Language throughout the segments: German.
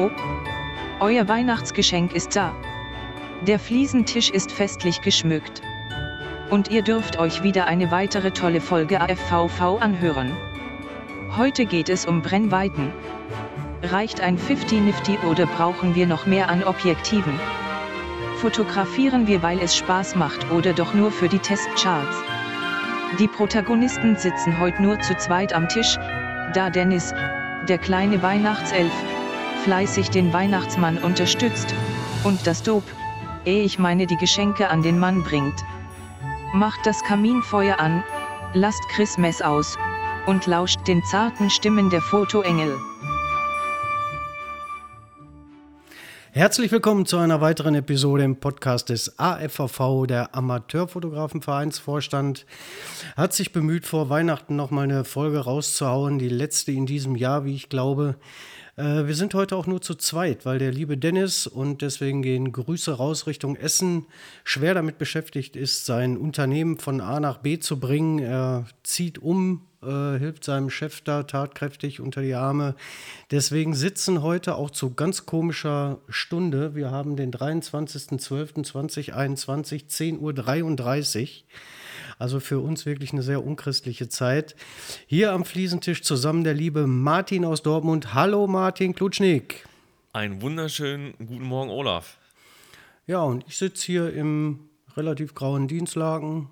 Hallo? Euer Weihnachtsgeschenk ist da. Der Fliesentisch ist festlich geschmückt. Und ihr dürft euch wieder eine weitere tolle Folge AFVV anhören. Heute geht es um Brennweiten. Reicht ein 50-Nifty oder brauchen wir noch mehr an Objektiven? Fotografieren wir, weil es Spaß macht oder doch nur für die Testcharts? Die Protagonisten sitzen heute nur zu zweit am Tisch, da Dennis, der kleine Weihnachtself, fleißig den Weihnachtsmann unterstützt, und das Dope, eh ich meine die Geschenke an den Mann bringt. Macht das Kaminfeuer an, lasst Chris Mess aus, und lauscht den zarten Stimmen der Fotoengel. Herzlich willkommen zu einer weiteren Episode im Podcast des AFVV, der Amateurfotografenvereinsvorstand. Hat sich bemüht, vor Weihnachten nochmal eine Folge rauszuhauen, die letzte in diesem Jahr, wie ich glaube. Äh, wir sind heute auch nur zu zweit, weil der liebe Dennis und deswegen gehen Grüße raus Richtung Essen, schwer damit beschäftigt ist, sein Unternehmen von A nach B zu bringen. Er zieht um äh, hilft seinem Chef da tatkräftig unter die Arme. Deswegen sitzen heute auch zu ganz komischer Stunde. Wir haben den 23.12.2021, 10.33 Uhr. Also für uns wirklich eine sehr unchristliche Zeit. Hier am Fliesentisch zusammen der liebe Martin aus Dortmund. Hallo Martin Klutschnik. Einen wunderschönen guten Morgen, Olaf. Ja, und ich sitze hier im relativ grauen Dienstlagen,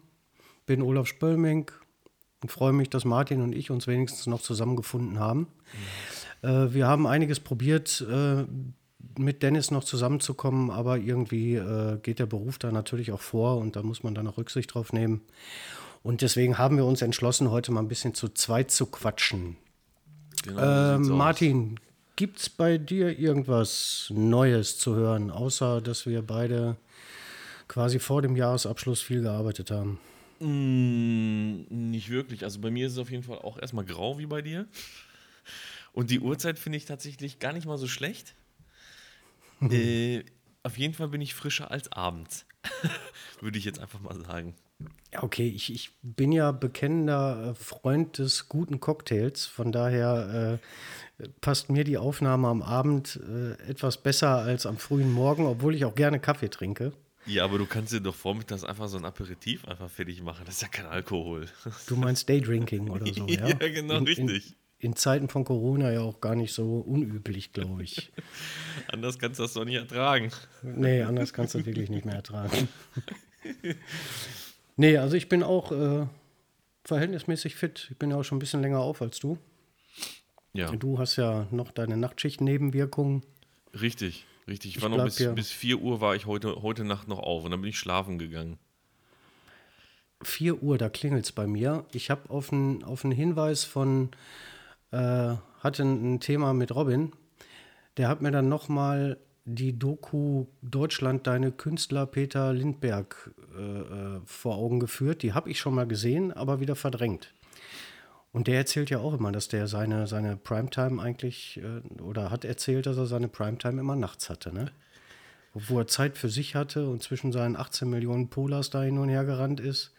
bin Olaf Spöllmink, und freue mich, dass Martin und ich uns wenigstens noch zusammengefunden haben. Mhm. Äh, wir haben einiges probiert, äh, mit Dennis noch zusammenzukommen, aber irgendwie äh, geht der Beruf da natürlich auch vor und da muss man dann auch Rücksicht drauf nehmen. Und deswegen haben wir uns entschlossen, heute mal ein bisschen zu zweit zu quatschen. Genau, äh, Martin, gibt es bei dir irgendwas Neues zu hören, außer dass wir beide quasi vor dem Jahresabschluss viel gearbeitet haben? Mm, nicht wirklich. Also bei mir ist es auf jeden Fall auch erstmal grau wie bei dir. Und die Uhrzeit finde ich tatsächlich gar nicht mal so schlecht. Äh, auf jeden Fall bin ich frischer als abends. Würde ich jetzt einfach mal sagen. Ja, okay, ich, ich bin ja bekennender äh, Freund des guten Cocktails. Von daher äh, passt mir die Aufnahme am Abend äh, etwas besser als am frühen Morgen, obwohl ich auch gerne Kaffee trinke. Ja, aber du kannst dir doch vormittags einfach so ein Aperitif einfach fertig machen. Das ist ja kein Alkohol. Du meinst Daydrinking oder so, ja? ja, genau, in, richtig. In, Zeiten von Corona ja auch gar nicht so unüblich, glaube ich. anders kannst du das doch nicht ertragen. Nee, anders kannst du wirklich nicht mehr ertragen. nee, also ich bin auch äh, verhältnismäßig fit. Ich bin ja auch schon ein bisschen länger auf als du. Ja. Du hast ja noch deine Nachtschicht-Nebenwirkungen. Richtig. Richtig, ich, ich war noch bis, bis 4 Uhr war ich heute, heute Nacht noch auf und dann bin ich schlafen gegangen. 4 Uhr, da klingelt es bei mir. Ich habe auf einen auf Hinweis von, äh, hatte ein Thema mit Robin, der hat mir dann nochmal die Doku Deutschland, deine Künstler Peter Lindberg äh, äh, vor Augen geführt. Die habe ich schon mal gesehen, aber wieder verdrängt. Und der erzählt ja auch immer, dass der seine, seine Primetime eigentlich, äh, oder hat erzählt, dass er seine Primetime immer nachts hatte, ne? Wo er Zeit für sich hatte und zwischen seinen 18 Millionen Polars da hin und her gerannt ist.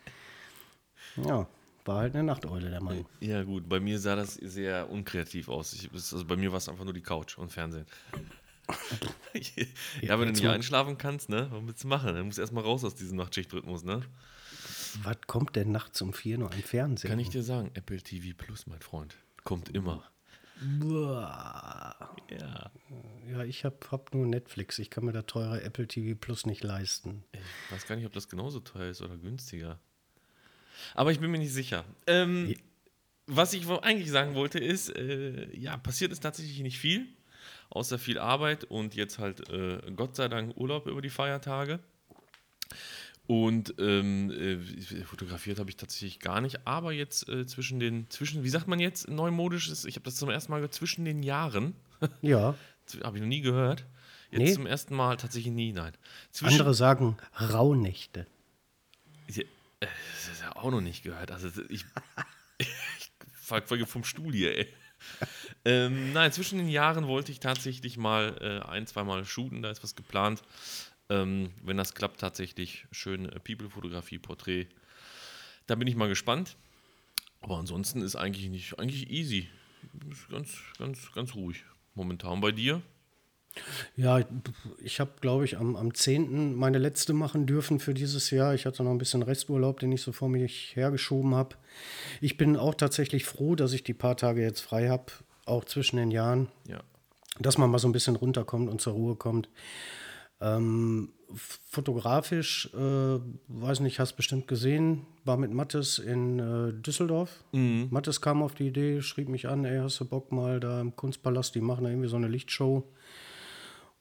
Ja, war halt eine Nachteule, der Mann. Ja, gut, bei mir sah das sehr unkreativ aus. Ich, also bei mir war es einfach nur die Couch und Fernsehen. ja, wenn du nicht einschlafen kannst, ne? Was willst du machen? Dann musst du erstmal raus aus diesem Nachtschichtrhythmus, ne? Was kommt denn nachts um vier noch im Fernsehen? Kann ich dir sagen, Apple TV Plus, mein Freund. Kommt immer. Boah. Ja. Ja, ich habe hab nur Netflix. Ich kann mir da teure Apple TV Plus nicht leisten. Ich weiß gar nicht, ob das genauso teuer ist oder günstiger. Aber ich bin mir nicht sicher. Ähm, was ich eigentlich sagen wollte ist, äh, ja, passiert ist tatsächlich nicht viel, außer viel Arbeit und jetzt halt äh, Gott sei Dank Urlaub über die Feiertage. Und ähm, äh, fotografiert habe ich tatsächlich gar nicht, aber jetzt äh, zwischen den, zwischen, wie sagt man jetzt, neumodisches, ich habe das zum ersten Mal gehört, zwischen den Jahren. Ja. habe ich noch nie gehört. Jetzt nee. zum ersten Mal tatsächlich nie, nein. Zwischen Andere sagen Rauhnächte. Äh, das ist ja auch noch nicht gehört. Also ich, ich folge vom Stuhl hier, ey. ähm, nein, zwischen den Jahren wollte ich tatsächlich mal äh, ein, zweimal shooten, da ist was geplant. Ähm, wenn das klappt, tatsächlich schön äh, People-Fotografie, Porträt. Da bin ich mal gespannt. Aber ansonsten ist eigentlich nicht, eigentlich easy. Ist ganz, ganz, ganz ruhig momentan. Bei dir? Ja, ich habe, glaube ich, am, am 10. meine letzte machen dürfen für dieses Jahr. Ich hatte noch ein bisschen Resturlaub, den ich so vor mich hergeschoben habe. Ich bin auch tatsächlich froh, dass ich die paar Tage jetzt frei habe, auch zwischen den Jahren. Ja. Dass man mal so ein bisschen runterkommt und zur Ruhe kommt. Ähm, fotografisch, äh, weiß nicht, hast bestimmt gesehen, war mit Mattes in äh, Düsseldorf. Mhm. Mattes kam auf die Idee, schrieb mich an, ey, hast du Bock mal da im Kunstpalast, die machen da irgendwie so eine Lichtshow.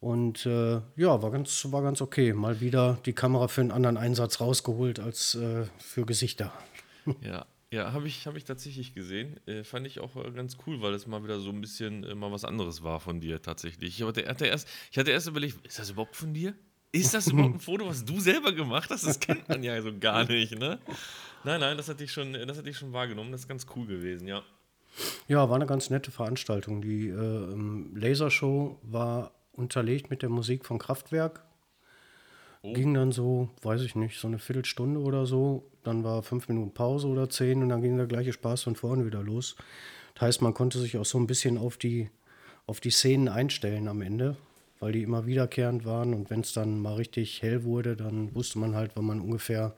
Und äh, ja, war ganz, war ganz okay. Mal wieder die Kamera für einen anderen Einsatz rausgeholt als äh, für Gesichter. Ja, ja, habe ich, hab ich tatsächlich gesehen. Äh, fand ich auch äh, ganz cool, weil es mal wieder so ein bisschen äh, mal was anderes war von dir tatsächlich. Ich hatte, hatte erst, ich hatte erst überlegt, ist das überhaupt von dir? Ist das überhaupt ein Foto, was du selber gemacht hast? Das kennt man ja so gar nicht, ne? Nein, nein, das hatte ich schon, das hatte ich schon wahrgenommen. Das ist ganz cool gewesen, ja. Ja, war eine ganz nette Veranstaltung. Die äh, Lasershow war unterlegt mit der Musik von Kraftwerk. Oh. Ging dann so, weiß ich nicht, so eine Viertelstunde oder so. Dann war fünf Minuten Pause oder zehn und dann ging der gleiche Spaß von vorne wieder los. Das heißt, man konnte sich auch so ein bisschen auf die, auf die Szenen einstellen am Ende, weil die immer wiederkehrend waren. Und wenn es dann mal richtig hell wurde, dann wusste man halt, wann man ungefähr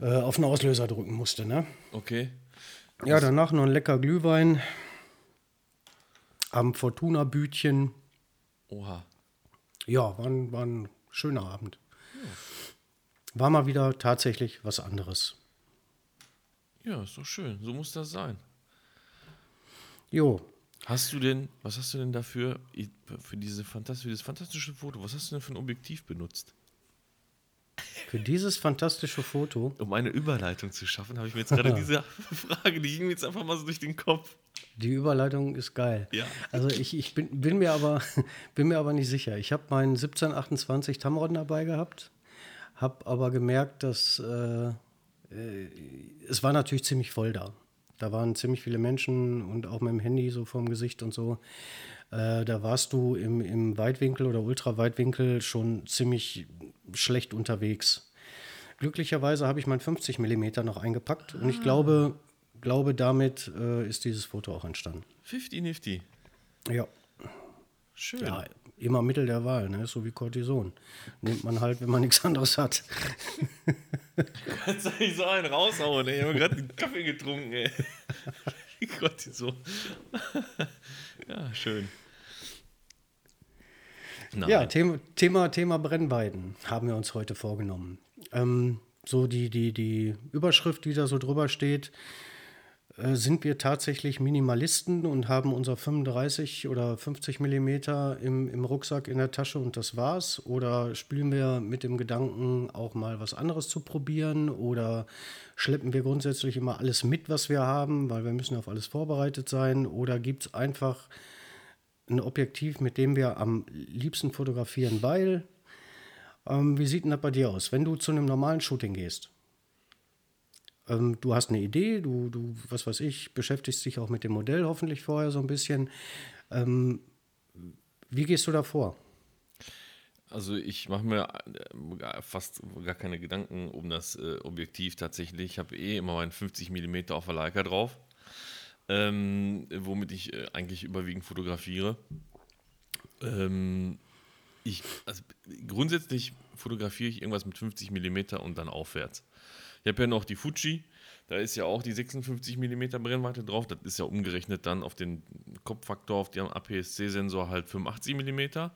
äh, auf den Auslöser drücken musste. Ne? Okay. Ja, danach noch ein lecker Glühwein am Fortuna-Bütchen. Oha. Ja, war ein, war ein schöner Abend. War mal wieder tatsächlich was anderes. Ja, ist doch schön. So muss das sein. Jo, Hast du denn, was hast du denn dafür, für, diese fantas für dieses fantastische Foto, was hast du denn für ein Objektiv benutzt? Für dieses fantastische Foto, Um eine Überleitung zu schaffen, habe ich mir jetzt gerade diese Frage, die ging mir jetzt einfach mal so durch den Kopf. die Überleitung ist geil. Ja. Also ich, ich bin, bin, mir aber, bin mir aber nicht sicher. Ich habe meinen 1728 Tamron dabei gehabt, habe aber gemerkt, dass äh, äh, es war natürlich ziemlich voll da. Da waren ziemlich viele Menschen und auch mit dem Handy so vorm Gesicht und so. Äh, da warst du im, im Weitwinkel oder Ultraweitwinkel schon ziemlich schlecht unterwegs. Glücklicherweise habe ich mein 50 mm noch eingepackt und ich glaube, glaube damit äh, ist dieses Foto auch entstanden. 50-Nifty. Ja. Schön. Ja, immer Mittel der Wahl, ne? so wie Cortison. Nimmt man halt, wenn man nichts anderes hat. Kannst du nicht so einen raushauen, ey? Ich habe gerade einen Kaffee getrunken, ey. Gott, so. Ja, schön. Nein. Ja, Thema, Thema, Thema Brennweiden haben wir uns heute vorgenommen. Ähm, so die, die, die Überschrift, die da so drüber steht, äh, sind wir tatsächlich Minimalisten und haben unser 35 oder 50 Millimeter im, im Rucksack in der Tasche und das war's? Oder spielen wir mit dem Gedanken, auch mal was anderes zu probieren? Oder schleppen wir grundsätzlich immer alles mit, was wir haben, weil wir müssen auf alles vorbereitet sein? Oder gibt es einfach ein Objektiv, mit dem wir am liebsten fotografieren, weil, ähm, wie sieht denn das bei dir aus? Wenn du zu einem normalen Shooting gehst, ähm, du hast eine Idee, du, du, was weiß ich, beschäftigst dich auch mit dem Modell hoffentlich vorher so ein bisschen. Ähm, wie gehst du da vor? Also ich mache mir äh, fast gar keine Gedanken um das äh, Objektiv tatsächlich. Ich habe eh immer meinen 50 mm auf der Leica drauf, ähm, womit ich äh, eigentlich überwiegend fotografiere. Ähm, ich, also grundsätzlich fotografiere ich irgendwas mit 50 mm und dann aufwärts. Ich habe ja noch die Fuji, da ist ja auch die 56 mm Brennweite drauf. Das ist ja umgerechnet dann auf den Kopffaktor, auf den APS-C-Sensor halt 85 mm.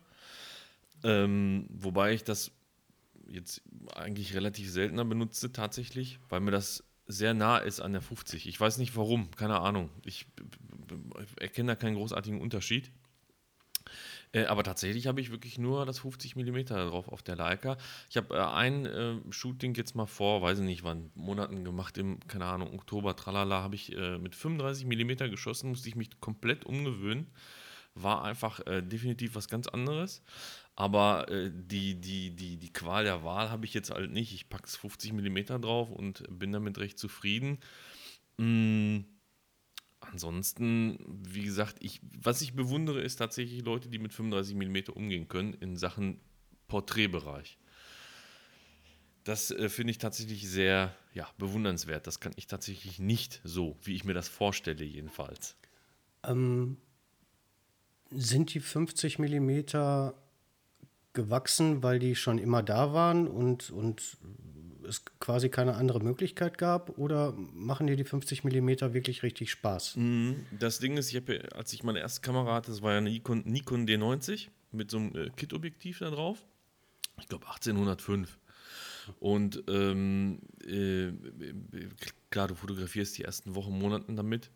Ähm, wobei ich das jetzt eigentlich relativ seltener benutze tatsächlich, weil mir das sehr nah ist an der 50. Ich weiß nicht warum, keine Ahnung. Ich erkenne da keinen großartigen Unterschied. Äh, aber tatsächlich habe ich wirklich nur das 50 mm drauf auf der Leica. Ich habe äh, ein äh, Shooting jetzt mal vor, weiß ich nicht wann, Monaten gemacht, im, keine Ahnung, Oktober, tralala, habe ich äh, mit 35 mm geschossen, musste ich mich komplett umgewöhnen. War einfach äh, definitiv was ganz anderes. Aber die, die, die, die Qual der Wahl habe ich jetzt halt nicht. Ich packe es 50 mm drauf und bin damit recht zufrieden. Mm, ansonsten, wie gesagt, ich, was ich bewundere, ist tatsächlich Leute, die mit 35 mm umgehen können in Sachen Porträtbereich. Das äh, finde ich tatsächlich sehr ja, bewundernswert. Das kann ich tatsächlich nicht so, wie ich mir das vorstelle, jedenfalls. Ähm, Sind die 50 Millimeter gewachsen, weil die schon immer da waren und, und es quasi keine andere Möglichkeit gab? Oder machen dir die 50 mm wirklich richtig Spaß? Mhm. Das Ding ist, ich habe, als ich meine erste Kamera hatte, das war ja eine Nikon, Nikon D90 mit so einem äh, Kit-Objektiv da drauf. Ich glaube 1805. Und ähm, äh, klar, du fotografierst die ersten Wochen, Monaten damit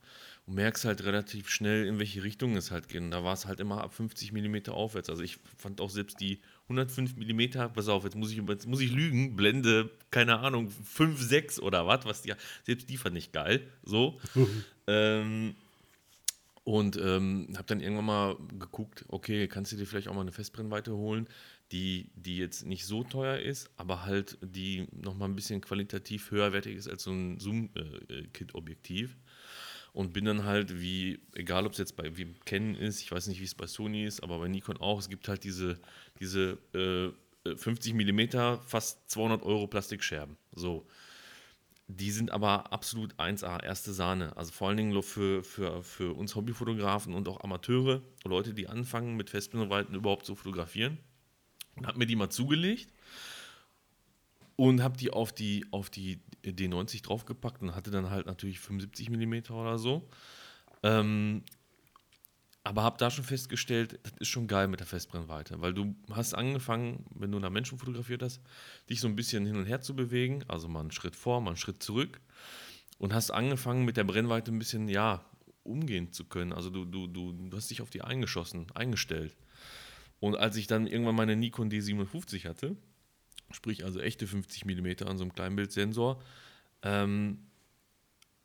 und merkst halt relativ schnell, in welche Richtung es halt geht. Und da war es halt immer ab 50 mm aufwärts. Also ich fand auch selbst die 105 mm, pass auf, jetzt muss ich, jetzt muss ich lügen, Blende, keine Ahnung, 5, 6 oder was, was die, selbst die fand ich geil, so. ähm, und ähm, habe dann irgendwann mal geguckt, okay, kannst du dir vielleicht auch mal eine Festbrennweite holen, die, die jetzt nicht so teuer ist, aber halt die nochmal ein bisschen qualitativ höherwertig ist als so ein Zoom-Kit-Objektiv. Äh, äh und bin dann halt wie, egal ob es jetzt bei wem kennen ist, ich weiß nicht, wie es bei Sony ist, aber bei Nikon auch, es gibt halt diese, diese äh, 50 mm, fast 200 Euro Plastikscherben. So. Die sind aber absolut 1A, erste Sahne. Also vor allen Dingen für, für, für uns Hobbyfotografen und auch Amateure, Leute, die anfangen mit Festbrennweiten überhaupt zu fotografieren. Und habe mir die mal zugelegt und habe die auf die, auf die D90 draufgepackt und hatte dann halt natürlich 75 mm oder so. Ähm, aber habe da schon festgestellt, das ist schon geil mit der Festbrennweite, weil du hast angefangen, wenn du nach Menschen fotografiert hast, dich so ein bisschen hin und her zu bewegen, also mal einen Schritt vor, mal einen Schritt zurück und hast angefangen mit der Brennweite ein bisschen, ja, umgehen zu können. Also du, du, du, du hast dich auf die eingeschossen, eingestellt. Und als ich dann irgendwann meine Nikon D57 hatte, sprich also echte 50 mm an so einem Kleinbildsensor, ähm,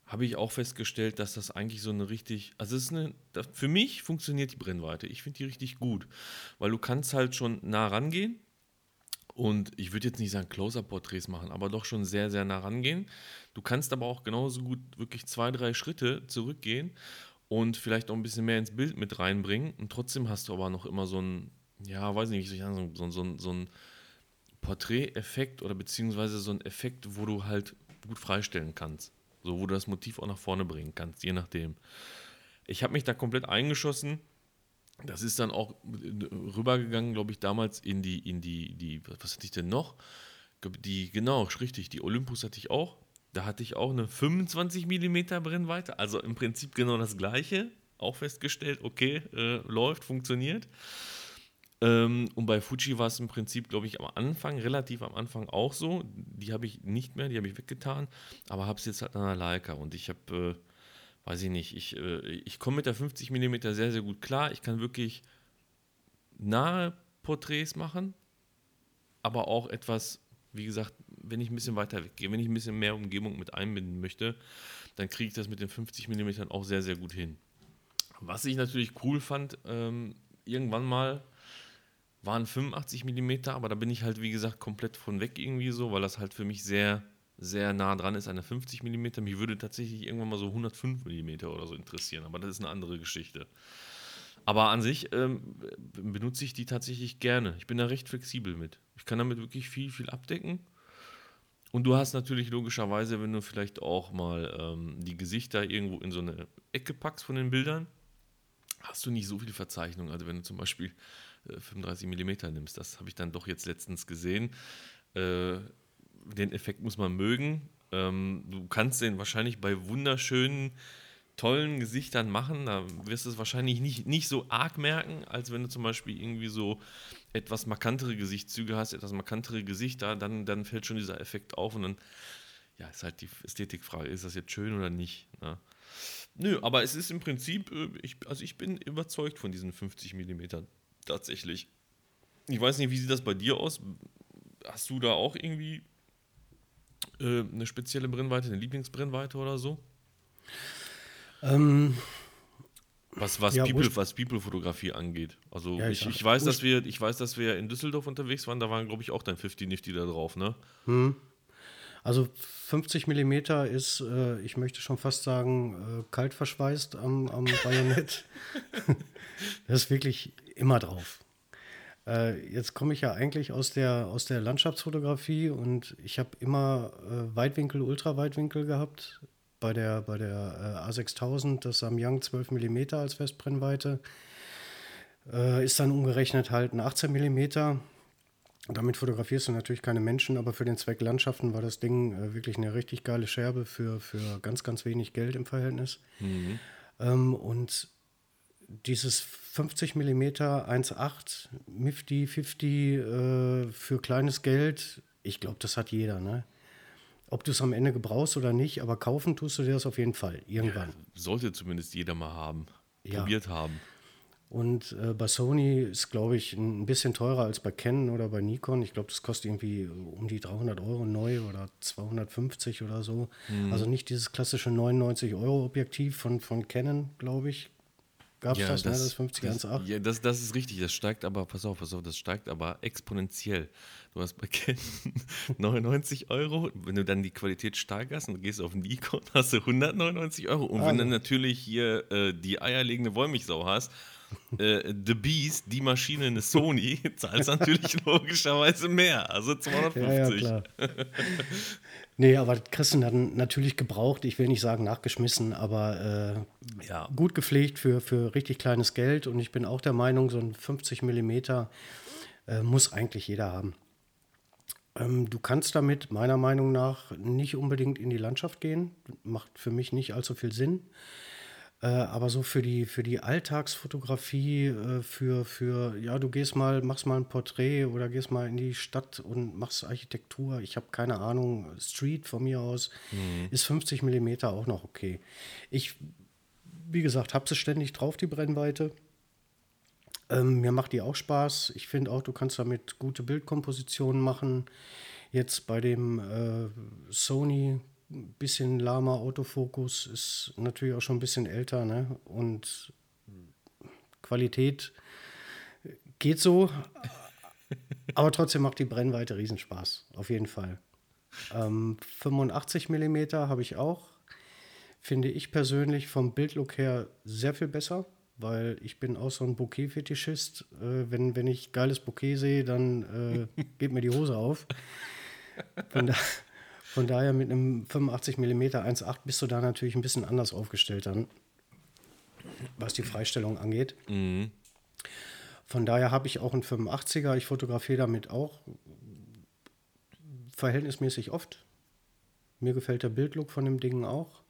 habe ich auch festgestellt, dass das eigentlich so eine richtig, also es ist eine, für mich funktioniert die Brennweite. Ich finde die richtig gut, weil du kannst halt schon nah rangehen und ich würde jetzt nicht sagen Closer-Porträts machen, aber doch schon sehr, sehr nah rangehen. Du kannst aber auch genauso gut wirklich zwei, drei Schritte zurückgehen und vielleicht auch ein bisschen mehr ins Bild mit reinbringen und trotzdem hast du aber noch immer so ein, ja, weiß nicht, wie soll ich sagen, so, so, so ein Porträteffekt oder beziehungsweise so ein Effekt, wo du halt gut freistellen kannst. So, wo du das Motiv auch nach vorne bringen kannst, je nachdem. Ich habe mich da komplett eingeschossen. Das ist dann auch rübergegangen, glaube ich, damals in die, in die, die, was hatte ich denn noch? Die, genau, richtig, die Olympus hatte ich auch. Da hatte ich auch eine 25 mm Brennweite, also im Prinzip genau das gleiche. Auch festgestellt, okay, äh, läuft, funktioniert. Ähm, und bei Fuji war es im Prinzip, glaube ich, am Anfang, relativ am Anfang auch so. Die habe ich nicht mehr, die habe ich weggetan, aber habe es jetzt halt an der Leica und ich habe, äh, weiß ich nicht, ich, äh, ich komme mit der 50 mm sehr, sehr gut klar. Ich kann wirklich nahe Porträts machen, aber auch etwas, wie gesagt, wenn ich ein bisschen weiter weggehe, wenn ich ein bisschen mehr Umgebung mit einbinden möchte, dann kriege ich das mit den 50 mm auch sehr, sehr gut hin. Was ich natürlich cool fand, ähm, irgendwann mal waren 85 mm, aber da bin ich halt, wie gesagt, komplett von weg irgendwie so, weil das halt für mich sehr, sehr nah dran ist, eine 50 mm. Mich würde tatsächlich irgendwann mal so 105 mm oder so interessieren, aber das ist eine andere Geschichte. Aber an sich ähm, benutze ich die tatsächlich gerne. Ich bin da recht flexibel mit. Ich kann damit wirklich viel, viel abdecken. Und du hast natürlich logischerweise, wenn du vielleicht auch mal ähm, die Gesichter irgendwo in so eine Ecke packst von den Bildern, hast du nicht so viel Verzeichnung. Also wenn du zum Beispiel 35 mm nimmst. Das habe ich dann doch jetzt letztens gesehen. Äh, den Effekt muss man mögen. Ähm, du kannst den wahrscheinlich bei wunderschönen, tollen Gesichtern machen. Da wirst du es wahrscheinlich nicht, nicht so arg merken, als wenn du zum Beispiel irgendwie so etwas markantere Gesichtszüge hast, etwas markantere Gesichter, dann, dann fällt schon dieser Effekt auf und dann ja, ist halt die Ästhetikfrage, ist das jetzt schön oder nicht? Ne? Nö, aber es ist im Prinzip, äh, ich, also ich bin überzeugt von diesen 50 Millimetern. Tatsächlich. Ich weiß nicht, wie sieht das bei dir aus? Hast du da auch irgendwie äh, eine spezielle Brennweite, eine Lieblingsbrennweite oder so? Ähm, was, was, ja, People, was People-Fotografie angeht. Also ja, ich, ich, weiß, dass wir, ich weiß, dass wir in Düsseldorf unterwegs waren, da waren, glaube ich, auch dein 50 Nifty da drauf, ne? Hm. Also 50 mm ist, äh, ich möchte schon fast sagen, äh, kalt verschweißt am, am Bajonett. das ist wirklich immer drauf. Äh, jetzt komme ich ja eigentlich aus der, aus der Landschaftsfotografie und ich habe immer äh, Weitwinkel, Ultraweitwinkel gehabt. Bei der, bei der äh, A6000 das Samyang 12 mm als Festbrennweite. Äh, ist dann umgerechnet halt ein 18 mm. Damit fotografierst du natürlich keine Menschen, aber für den Zweck Landschaften war das Ding äh, wirklich eine richtig geile Scherbe für, für ganz, ganz wenig Geld im Verhältnis. Mhm. Ähm, und dieses 50 mm 1.8 Mifty 50 äh, für kleines Geld, ich glaube, das hat jeder, ne? Ob du es am Ende gebrauchst oder nicht, aber kaufen tust du dir das auf jeden Fall, irgendwann. Ja, sollte zumindest jeder mal haben, ja. probiert haben. Und äh, bei Sony ist, glaube ich, ein bisschen teurer als bei Canon oder bei Nikon. Ich glaube, das kostet irgendwie um die 300 Euro neu oder 250 oder so. Mhm. Also nicht dieses klassische 99 Euro Objektiv von, von Canon, glaube ich. Gab es ja, das, das, ne, das 50 das, 1.8? Ja, das, das ist richtig. Das steigt aber, pass auf, pass auf, das steigt aber exponentiell. Du hast bei Canon 99 Euro. Wenn du dann die Qualität steigerst und gehst auf Nikon, hast du 199 Euro. Und ah, wenn du natürlich hier äh, die eierlegende Wollmilchsau hast, äh, The Beast, die Maschine eine Sony, zahlst natürlich logischerweise mehr, also 250. Ja, ja, nee, aber du dann natürlich gebraucht, ich will nicht sagen nachgeschmissen, aber äh, ja. gut gepflegt für, für richtig kleines Geld und ich bin auch der Meinung, so ein 50 Millimeter äh, muss eigentlich jeder haben. Ähm, du kannst damit meiner Meinung nach nicht unbedingt in die Landschaft gehen, macht für mich nicht allzu viel Sinn. Äh, aber so für die, für die Alltagsfotografie, äh, für, für, ja, du gehst mal, machst mal ein Porträt oder gehst mal in die Stadt und machst Architektur, ich habe keine Ahnung, Street von mir aus, mhm. ist 50 mm auch noch okay. Ich, wie gesagt, habe sie ständig drauf, die Brennweite. Ähm, mir macht die auch Spaß. Ich finde auch, du kannst damit gute Bildkompositionen machen. Jetzt bei dem äh, Sony bisschen lahmer Autofokus, ist natürlich auch schon ein bisschen älter, ne? Und Qualität geht so, aber trotzdem macht die Brennweite Riesenspaß, auf jeden Fall. Ähm, 85 mm habe ich auch. Finde ich persönlich vom Bildlook her sehr viel besser, weil ich bin auch so ein Bouquet-Fetischist. Äh, wenn, wenn ich geiles Bouquet sehe, dann äh, geht mir die Hose auf. Von, da, von daher mit einem 85 mm 1.8 bist du da natürlich ein bisschen anders aufgestellt dann, was die Freistellung angeht. Mhm. Von daher habe ich auch einen 85er. Ich fotografiere damit auch verhältnismäßig oft. Mir gefällt der Bildlook von dem Ding auch.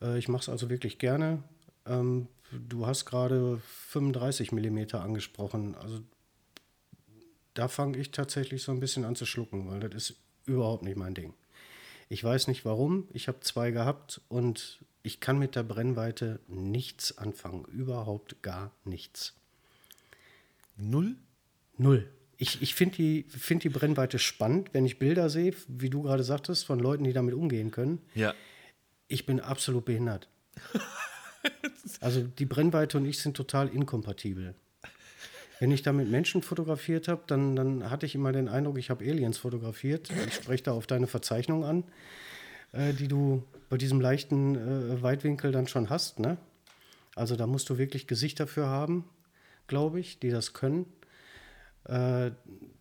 Äh, ich mache es also wirklich gerne. Ähm, du hast gerade 35 mm angesprochen. Also da fange ich tatsächlich so ein bisschen an zu schlucken, weil das ist überhaupt nicht mein Ding. Ich weiß nicht warum. Ich habe zwei gehabt und ich kann mit der Brennweite nichts anfangen. Überhaupt gar nichts. Null? Null. Ich, ich finde die, find die Brennweite spannend, wenn ich Bilder sehe, wie du gerade sagtest, von Leuten, die damit umgehen können. Ja. Ich bin absolut behindert. also die Brennweite und ich sind total inkompatibel. Wenn ich da mit Menschen fotografiert habe, dann, dann hatte ich immer den Eindruck, ich habe Aliens fotografiert. Ich spreche da auf deine Verzeichnung an, äh, die du bei diesem leichten äh, Weitwinkel dann schon hast. Ne? Also da musst du wirklich Gesichter für haben, glaube ich, die das können. Äh,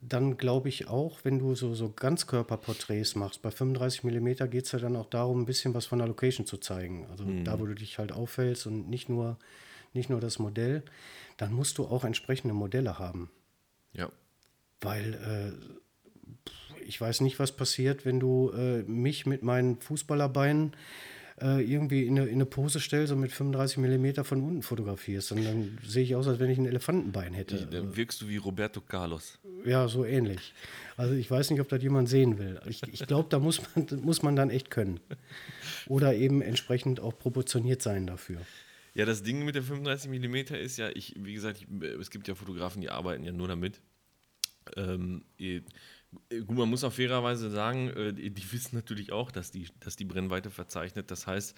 dann glaube ich auch, wenn du so, so Ganzkörperporträts machst, bei 35 mm geht es ja dann auch darum, ein bisschen was von der Location zu zeigen. Also mhm. da, wo du dich halt auffällst und nicht nur, nicht nur das Modell dann musst du auch entsprechende Modelle haben. Ja. Weil äh, ich weiß nicht, was passiert, wenn du äh, mich mit meinen Fußballerbeinen äh, irgendwie in eine, in eine, Pose stellst und mit 35 mm von unten fotografierst. Und dann sehe ich aus, als wenn ich ein Elefantenbein hätte. Dann wirkst du wie Roberto Carlos. Ja, so ähnlich. Also ich weiß nicht, ob das jemand sehen will. Ich, ich glaube, da muss man, muss man dann echt können. Oder eben entsprechend auch proportioniert sein dafür. Ja, das Ding mit der 35 mm ist ja, ich, wie gesagt, ich, es gibt ja Fotografen, die arbeiten ja nur damit. Ähm, gut, man muss auch fairerweise sagen, äh, die wissen natürlich auch, dass die, dass die Brennweite verzeichnet. Das heißt,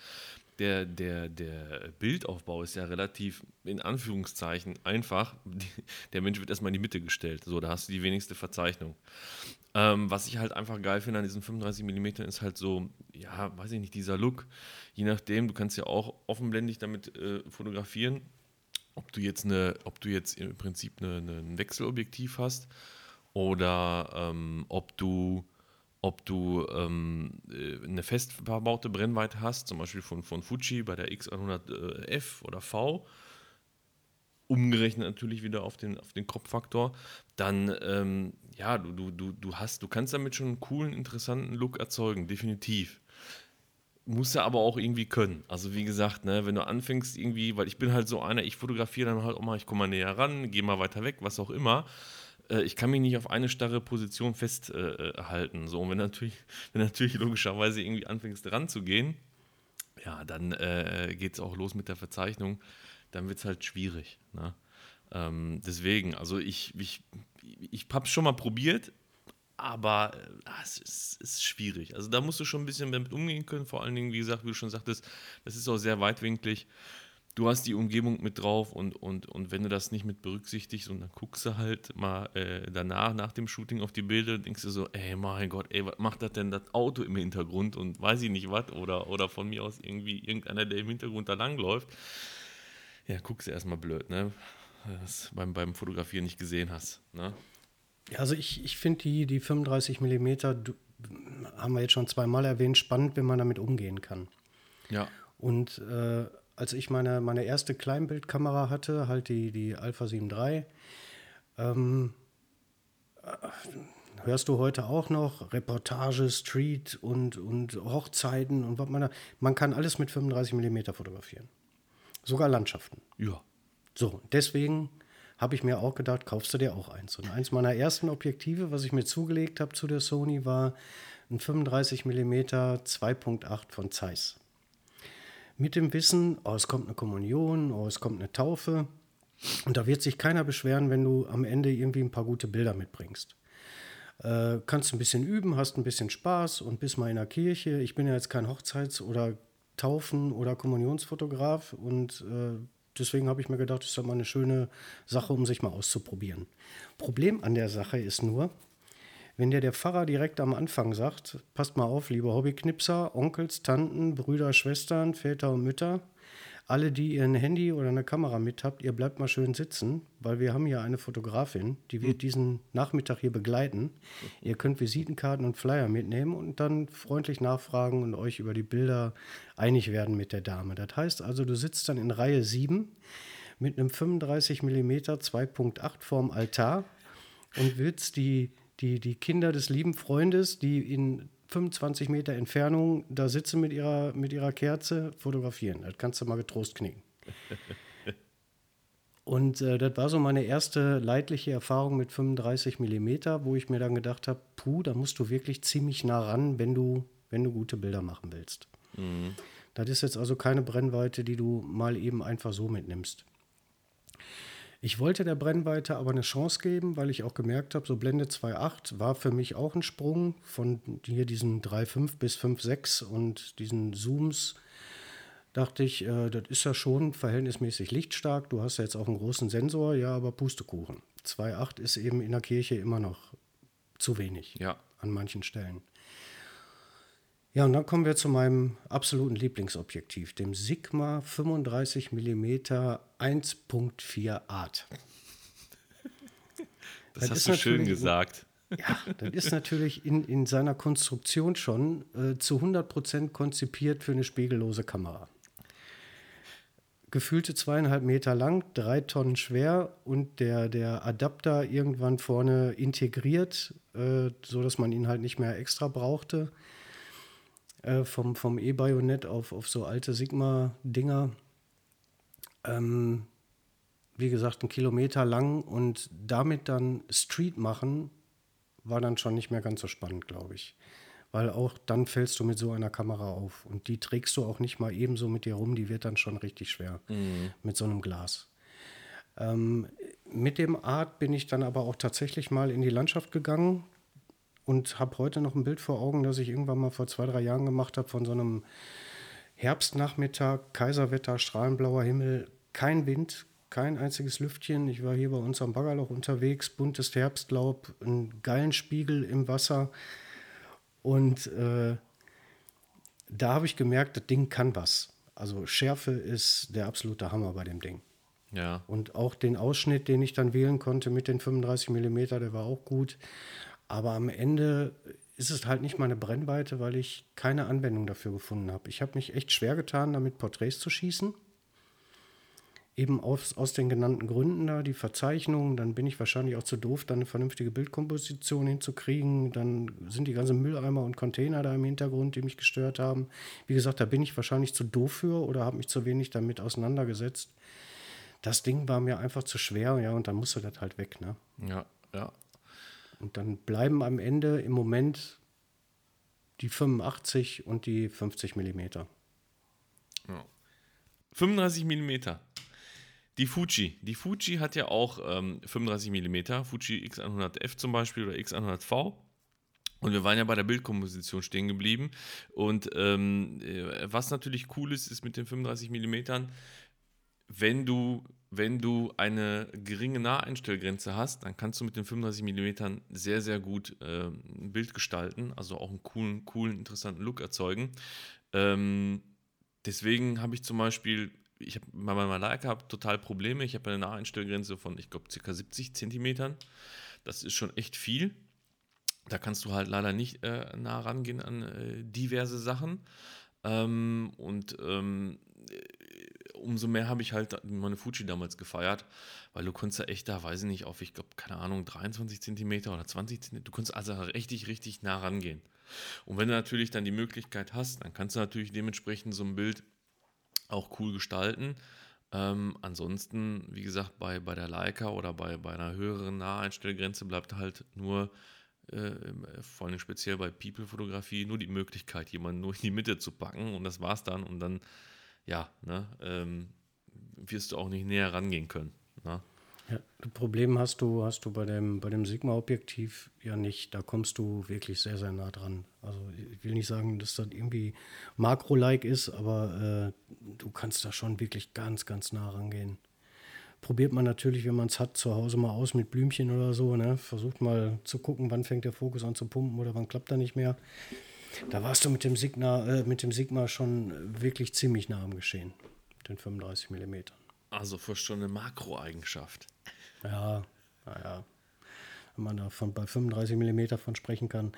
der, der, der Bildaufbau ist ja relativ, in Anführungszeichen, einfach. Der Mensch wird erstmal in die Mitte gestellt. So, da hast du die wenigste Verzeichnung. Ähm, was ich halt einfach geil finde an diesen 35 mm ist halt so, ja, weiß ich nicht, dieser Look. Je nachdem, du kannst ja auch offenblendig damit äh, fotografieren. Ob du jetzt eine, ob du jetzt im Prinzip ein Wechselobjektiv hast oder ähm, ob du ob du ähm, äh, eine fest verbaute Brennweite hast, zum Beispiel von, von Fuji bei der X100F oder V umgerechnet natürlich wieder auf den, auf den Kopffaktor, dann ähm, ja, du, du, du, du hast, du kannst damit schon einen coolen, interessanten Look erzeugen, definitiv. Muss er aber auch irgendwie können. Also wie gesagt, ne, wenn du anfängst irgendwie, weil ich bin halt so einer, ich fotografiere dann halt auch mal, ich komme mal näher ran, gehe mal weiter weg, was auch immer. Äh, ich kann mich nicht auf eine starre Position festhalten. Äh, so, und wenn natürlich, wenn natürlich logischerweise irgendwie anfängst ranzugehen, ja, dann äh, geht es auch los mit der Verzeichnung. Dann wird es halt schwierig. Ne? Ähm, deswegen, also ich, ich, ich habe es schon mal probiert, aber äh, es ist, ist, schwierig. Also da musst du schon ein bisschen damit umgehen können. Vor allen Dingen, wie gesagt, wie du schon sagtest, das ist auch sehr weitwinklig. Du hast die Umgebung mit drauf und, und, und wenn du das nicht mit berücksichtigst und dann guckst du halt mal äh, danach, nach dem Shooting auf die Bilder, denkst du so, ey, mein Gott, ey, was macht das denn das Auto im Hintergrund und weiß ich nicht was oder, oder von mir aus irgendwie irgendeiner, der im Hintergrund da langläuft. Ja, guckst du erstmal blöd, ne? Das beim, beim Fotografieren nicht gesehen hast, ne? Also ich, ich finde die, die 35 mm, haben wir jetzt schon zweimal erwähnt, spannend, wenn man damit umgehen kann. Ja. Und äh, als ich meine, meine erste Kleinbildkamera hatte, halt die, die Alpha 7 III, ähm, äh, hörst du heute auch noch Reportage, Street und, und Hochzeiten und was man da. Man kann alles mit 35 mm fotografieren. Sogar Landschaften. Ja. So, deswegen habe ich mir auch gedacht, kaufst du dir auch eins. Und eins meiner ersten Objektive, was ich mir zugelegt habe zu der Sony, war ein 35 mm 2.8 von Zeiss. Mit dem Wissen, oh, es kommt eine Kommunion, oh, es kommt eine Taufe. Und da wird sich keiner beschweren, wenn du am Ende irgendwie ein paar gute Bilder mitbringst. Äh, kannst ein bisschen üben, hast ein bisschen Spaß und bist mal in der Kirche. Ich bin ja jetzt kein Hochzeits- oder Taufen- oder Kommunionsfotograf und äh, deswegen habe ich mir gedacht, das ist ja mal eine schöne Sache, um sich mal auszuprobieren. Problem an der Sache ist nur, wenn dir der Pfarrer direkt am Anfang sagt, passt mal auf, liebe Hobbyknipser, Onkels, Tanten, Brüder, Schwestern, Väter und Mütter, alle, die ihr ein Handy oder eine Kamera mit habt, ihr bleibt mal schön sitzen, weil wir haben hier eine Fotografin, die wird diesen Nachmittag hier begleiten. Ihr könnt Visitenkarten und Flyer mitnehmen und dann freundlich nachfragen und euch über die Bilder einig werden mit der Dame. Das heißt also, du sitzt dann in Reihe 7 mit einem 35 mm 2.8 vorm Altar und willst die, die, die Kinder des lieben Freundes, die in 25 Meter Entfernung da sitzen mit ihrer, mit ihrer Kerze, fotografieren. Das kannst du mal getrost knicken. Und äh, das war so meine erste leidliche Erfahrung mit 35 mm, wo ich mir dann gedacht habe, puh, da musst du wirklich ziemlich nah ran, wenn du, wenn du gute Bilder machen willst. Mhm. Das ist jetzt also keine Brennweite, die du mal eben einfach so mitnimmst. Ich wollte der Brennweite aber eine Chance geben, weil ich auch gemerkt habe, so Blende 2.8 war für mich auch ein Sprung von hier diesen 3.5 bis 5.6 und diesen Zooms. Dachte ich, äh, das ist ja schon verhältnismäßig lichtstark. Du hast ja jetzt auch einen großen Sensor, ja, aber Pustekuchen. 2.8 ist eben in der Kirche immer noch zu wenig ja. an manchen Stellen. Ja, und dann kommen wir zu meinem absoluten Lieblingsobjektiv, dem Sigma 35 mm 1.4 Art. Das, das hast du schön gesagt. Ja, das ist natürlich in, in seiner Konstruktion schon äh, zu 100% konzipiert für eine spiegellose Kamera. Gefühlte zweieinhalb Meter lang, drei Tonnen schwer und der, der Adapter irgendwann vorne integriert, äh, sodass man ihn halt nicht mehr extra brauchte. Äh, vom, vom E-Bayonet auf, auf so alte Sigma-Dinger. Ähm, wie gesagt, ein Kilometer lang und damit dann Street machen, war dann schon nicht mehr ganz so spannend, glaube ich. Weil auch dann fällst du mit so einer Kamera auf und die trägst du auch nicht mal ebenso mit dir rum, die wird dann schon richtig schwer mhm. mit so einem Glas. Ähm, mit dem Art bin ich dann aber auch tatsächlich mal in die Landschaft gegangen und habe heute noch ein Bild vor Augen, das ich irgendwann mal vor zwei, drei Jahren gemacht habe von so einem Herbstnachmittag, Kaiserwetter, strahlenblauer Himmel, kein Wind, kein einziges Lüftchen. Ich war hier bei uns am Baggerloch unterwegs, buntes Herbstlaub, einen geilen Spiegel im Wasser. Und äh, da habe ich gemerkt, das Ding kann was. Also Schärfe ist der absolute Hammer bei dem Ding. Ja. Und auch den Ausschnitt, den ich dann wählen konnte mit den 35 mm, der war auch gut. Aber am Ende ist es halt nicht meine Brennweite, weil ich keine Anwendung dafür gefunden habe. Ich habe mich echt schwer getan, damit Porträts zu schießen. Eben aus, aus den genannten Gründen da, die Verzeichnung, dann bin ich wahrscheinlich auch zu doof, da eine vernünftige Bildkomposition hinzukriegen. Dann sind die ganzen Mülleimer und Container da im Hintergrund, die mich gestört haben. Wie gesagt, da bin ich wahrscheinlich zu doof für oder habe mich zu wenig damit auseinandergesetzt. Das Ding war mir einfach zu schwer, ja, und dann musste das halt weg, ne? Ja, ja. Und dann bleiben am Ende im Moment die 85 und die 50 Millimeter. ja. 35 mm. Die Fuji. Die Fuji hat ja auch ähm, 35 mm. Fuji X100F zum Beispiel oder X100V. Und wir waren ja bei der Bildkomposition stehen geblieben. Und ähm, äh, was natürlich cool ist, ist mit den 35 mm, wenn du, wenn du eine geringe Naheinstellgrenze hast, dann kannst du mit den 35 mm sehr, sehr gut ähm, ein Bild gestalten, also auch einen coolen, coolen, interessanten Look erzeugen. Ähm, deswegen habe ich zum Beispiel, ich habe bei meiner Leica total Probleme. Ich habe eine Naheinstellgrenze von, ich glaube, ca. 70 Zentimetern. Das ist schon echt viel. Da kannst du halt leider nicht äh, nah rangehen an äh, diverse Sachen. Ähm, und ähm, äh, umso mehr habe ich halt meine Fuji damals gefeiert, weil du konntest ja echt da, weiß ich nicht, auf, ich glaube, keine Ahnung, 23 Zentimeter oder 20 Zentimeter, du konntest also richtig, richtig nah rangehen. Und wenn du natürlich dann die Möglichkeit hast, dann kannst du natürlich dementsprechend so ein Bild auch cool gestalten. Ähm, ansonsten, wie gesagt, bei, bei der Leica oder bei, bei einer höheren Naheinstellgrenze bleibt halt nur, äh, vor allem speziell bei People-Fotografie, nur die Möglichkeit, jemanden nur in die Mitte zu packen und das war's dann und dann, ja, ne, ähm, wirst du auch nicht näher rangehen können. Ne? Ja, das Problem hast du, hast du bei dem, bei dem Sigma-Objektiv ja nicht. Da kommst du wirklich sehr, sehr nah dran. Also ich will nicht sagen, dass das irgendwie Makro-like ist, aber äh, du kannst da schon wirklich ganz, ganz nah rangehen. Probiert man natürlich, wenn man es hat, zu Hause mal aus mit Blümchen oder so. Ne? Versucht mal zu gucken, wann fängt der Fokus an zu pumpen oder wann klappt er nicht mehr. Da warst du mit dem, Sigma, äh, mit dem Sigma schon wirklich ziemlich nah am Geschehen. Mit den 35 Millimetern. Also fast schon eine Makroeigenschaft. Ja, naja. Wenn man da von, bei 35 mm von sprechen kann.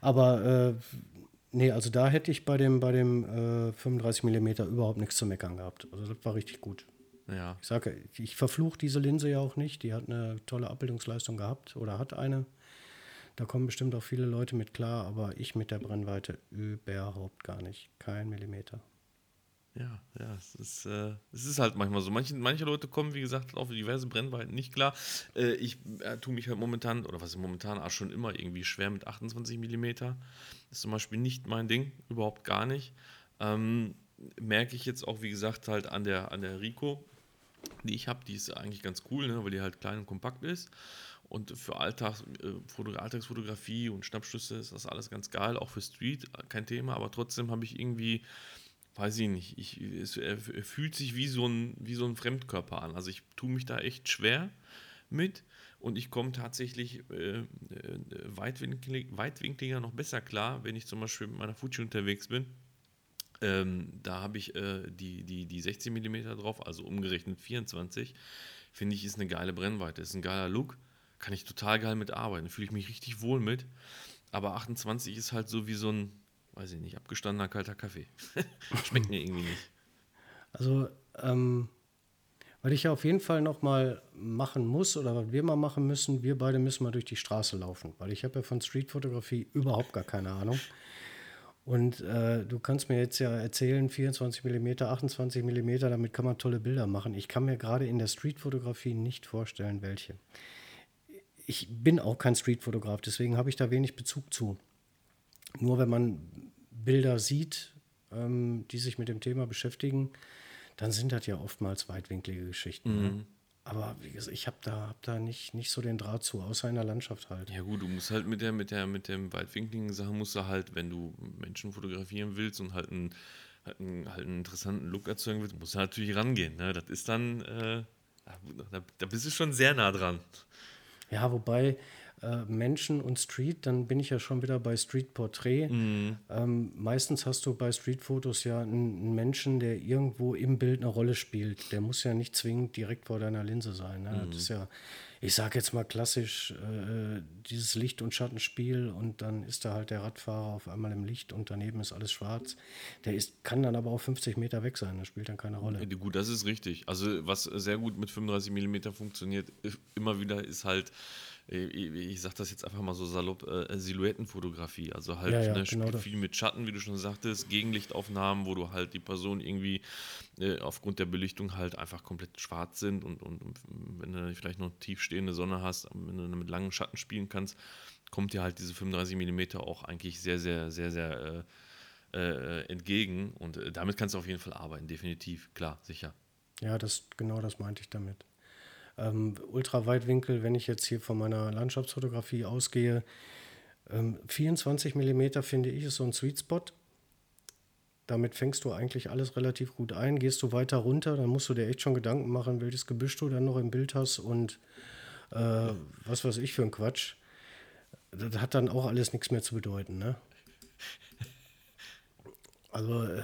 Aber äh, nee, also da hätte ich bei dem, bei dem äh, 35 mm überhaupt nichts zu meckern gehabt. Also das war richtig gut. Ja. Ich sage, ich verfluche diese Linse ja auch nicht. Die hat eine tolle Abbildungsleistung gehabt oder hat eine. Da kommen bestimmt auch viele Leute mit klar, aber ich mit der Brennweite überhaupt gar nicht. Kein Millimeter. Ja, ja, es ist, äh, es ist halt manchmal so. Manche, manche Leute kommen, wie gesagt, auf diverse Brennweiten nicht klar. Äh, ich äh, tue mich halt momentan, oder was ist momentan auch schon immer irgendwie schwer mit 28 mm. Ist zum Beispiel nicht mein Ding, überhaupt gar nicht. Ähm, merke ich jetzt auch, wie gesagt, halt an der, an der Rico, die ich habe, die ist eigentlich ganz cool, ne, weil die halt klein und kompakt ist. Und für Alltags, äh, Alltagsfotografie und Schnappschüsse ist das alles ganz geil, auch für Street kein Thema, aber trotzdem habe ich irgendwie weiß ich nicht, ich, es, fühlt sich wie so, ein, wie so ein Fremdkörper an. Also ich tue mich da echt schwer mit und ich komme tatsächlich äh, äh, weitwinklig, weitwinkliger noch besser klar, wenn ich zum Beispiel mit meiner Fuji unterwegs bin. Ähm, da habe ich äh, die, die, die 16 mm drauf, also umgerechnet 24. Finde ich, ist eine geile Brennweite, ist ein geiler Look. Kann ich total geil mitarbeiten, fühle ich mich richtig wohl mit. Aber 28 ist halt so wie so ein, weiß ich nicht, abgestandener kalter Kaffee. Schmeckt mir irgendwie nicht. Also, ähm, was ich ja auf jeden Fall noch mal machen muss oder was wir mal machen müssen, wir beide müssen mal durch die Straße laufen, weil ich habe ja von Streetfotografie überhaupt gar keine Ahnung. Und äh, du kannst mir jetzt ja erzählen, 24 mm, 28 mm, damit kann man tolle Bilder machen. Ich kann mir gerade in der Streetfotografie nicht vorstellen, welche. Ich bin auch kein Streetfotograf, deswegen habe ich da wenig Bezug zu. Nur wenn man Bilder sieht, ähm, die sich mit dem Thema beschäftigen, dann sind das ja oftmals weitwinklige Geschichten. Mhm. Aber wie gesagt, ich habe da, hab da nicht, nicht so den Draht zu, außer in der Landschaft halt. Ja gut, du musst halt mit der, mit der, mit dem weitwinkligen Sachen musst du halt, wenn du Menschen fotografieren willst und halt einen, halt einen, halt einen interessanten Look erzeugen willst, musst du natürlich rangehen. Ne? Das ist dann, äh, da, da bist du schon sehr nah dran. Ja, wobei, äh, Menschen und Street, dann bin ich ja schon wieder bei Street Portrait. Mhm. Ähm, meistens hast du bei Street-Fotos ja einen, einen Menschen, der irgendwo im Bild eine Rolle spielt. Der muss ja nicht zwingend direkt vor deiner Linse sein. Ne? Mhm. Das ist ja, ich sage jetzt mal klassisch, äh, dieses Licht- und Schattenspiel und dann ist da halt der Radfahrer auf einmal im Licht und daneben ist alles schwarz. Der ist, kann dann aber auch 50 Meter weg sein, das spielt dann keine Rolle. Gut, das ist richtig. Also was sehr gut mit 35 mm funktioniert, immer wieder ist halt, äh, ich sag das jetzt einfach mal so salopp, äh, Silhouettenfotografie. Also halt Ja, ja, ne, genau viel mit Schatten, wie du schon sagtest, Gegenlichtaufnahmen, wo du halt die Person irgendwie äh, aufgrund der Belichtung halt einfach komplett schwarz sind und, und, und wenn du vielleicht noch tiefstehende Sonne hast, wenn du mit langen Schatten spielen kannst, kommt dir halt diese 35 mm auch eigentlich sehr, sehr, sehr, sehr äh, äh, entgegen und äh, damit kannst du auf jeden Fall arbeiten, definitiv, klar, sicher. Ja, das, genau das meinte ich damit. Ähm, Ultraweitwinkel, wenn ich jetzt hier von meiner Landschaftsfotografie ausgehe, ähm, 24 mm finde ich ist so ein Sweet Spot. Damit fängst du eigentlich alles relativ gut ein. Gehst du weiter runter, dann musst du dir echt schon Gedanken machen, welches Gebüsch du dann noch im Bild hast und äh, was weiß ich für ein Quatsch. Das hat dann auch alles nichts mehr zu bedeuten. Ne? Also äh,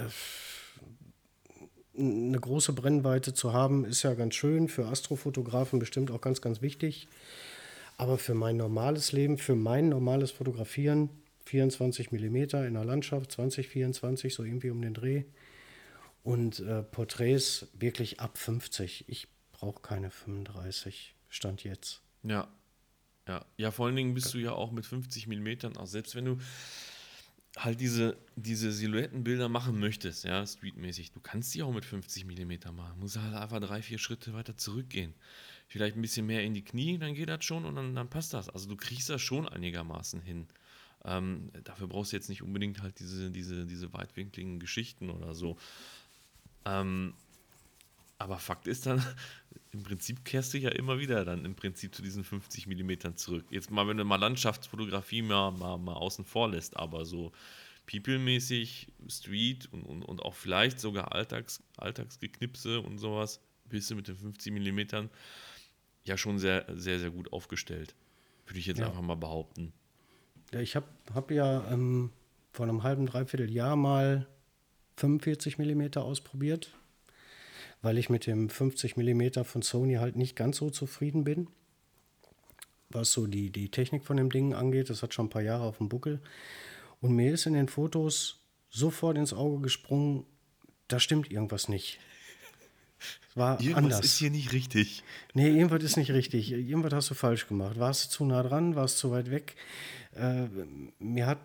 eine große Brennweite zu haben, ist ja ganz schön. Für Astrofotografen bestimmt auch ganz, ganz wichtig. Aber für mein normales Leben, für mein normales Fotografieren, 24 mm in der Landschaft, 20, 24, so irgendwie um den Dreh. Und äh, Porträts wirklich ab 50. Ich brauche keine 35, Stand jetzt. Ja. Ja. Ja, vor allen Dingen bist du ja auch mit 50 Millimetern, auch selbst wenn du halt diese, diese Silhouettenbilder machen möchtest, ja, streetmäßig, du kannst die auch mit 50 Millimeter machen. Musst halt einfach drei, vier Schritte weiter zurückgehen. Vielleicht ein bisschen mehr in die Knie, dann geht das schon und dann, dann passt das. Also du kriegst das schon einigermaßen hin. Ähm, dafür brauchst du jetzt nicht unbedingt halt diese, diese, diese weitwinkligen Geschichten oder so. Ähm, aber Fakt ist dann, im Prinzip kehrst du ja immer wieder dann im Prinzip zu diesen 50 Millimetern zurück. Jetzt mal, wenn du mal Landschaftsfotografie mal, mal, mal außen vor lässt, aber so people-mäßig, Street und, und, und auch vielleicht sogar Alltags, Alltagsgeknipse und sowas, bist du mit den 50 Millimetern ja schon sehr, sehr, sehr gut aufgestellt. Würde ich jetzt Ja. einfach mal behaupten. Ja, ich habe hab ja ähm, vor einem halben, dreiviertel Jahr mal 45 mm ausprobiert, weil ich mit dem 50 mm von Sony halt nicht ganz so zufrieden bin, was so die, die Technik von dem Ding angeht. Das hat schon ein paar Jahre auf dem Buckel. Und mir ist in den Fotos sofort ins Auge gesprungen, da stimmt irgendwas nicht. Es war anders. hier nicht richtig. Nee, irgendwas ist nicht richtig. Irgendwas hast du falsch gemacht. Warst du zu nah dran? Warst du zu weit weg? Äh, mir hat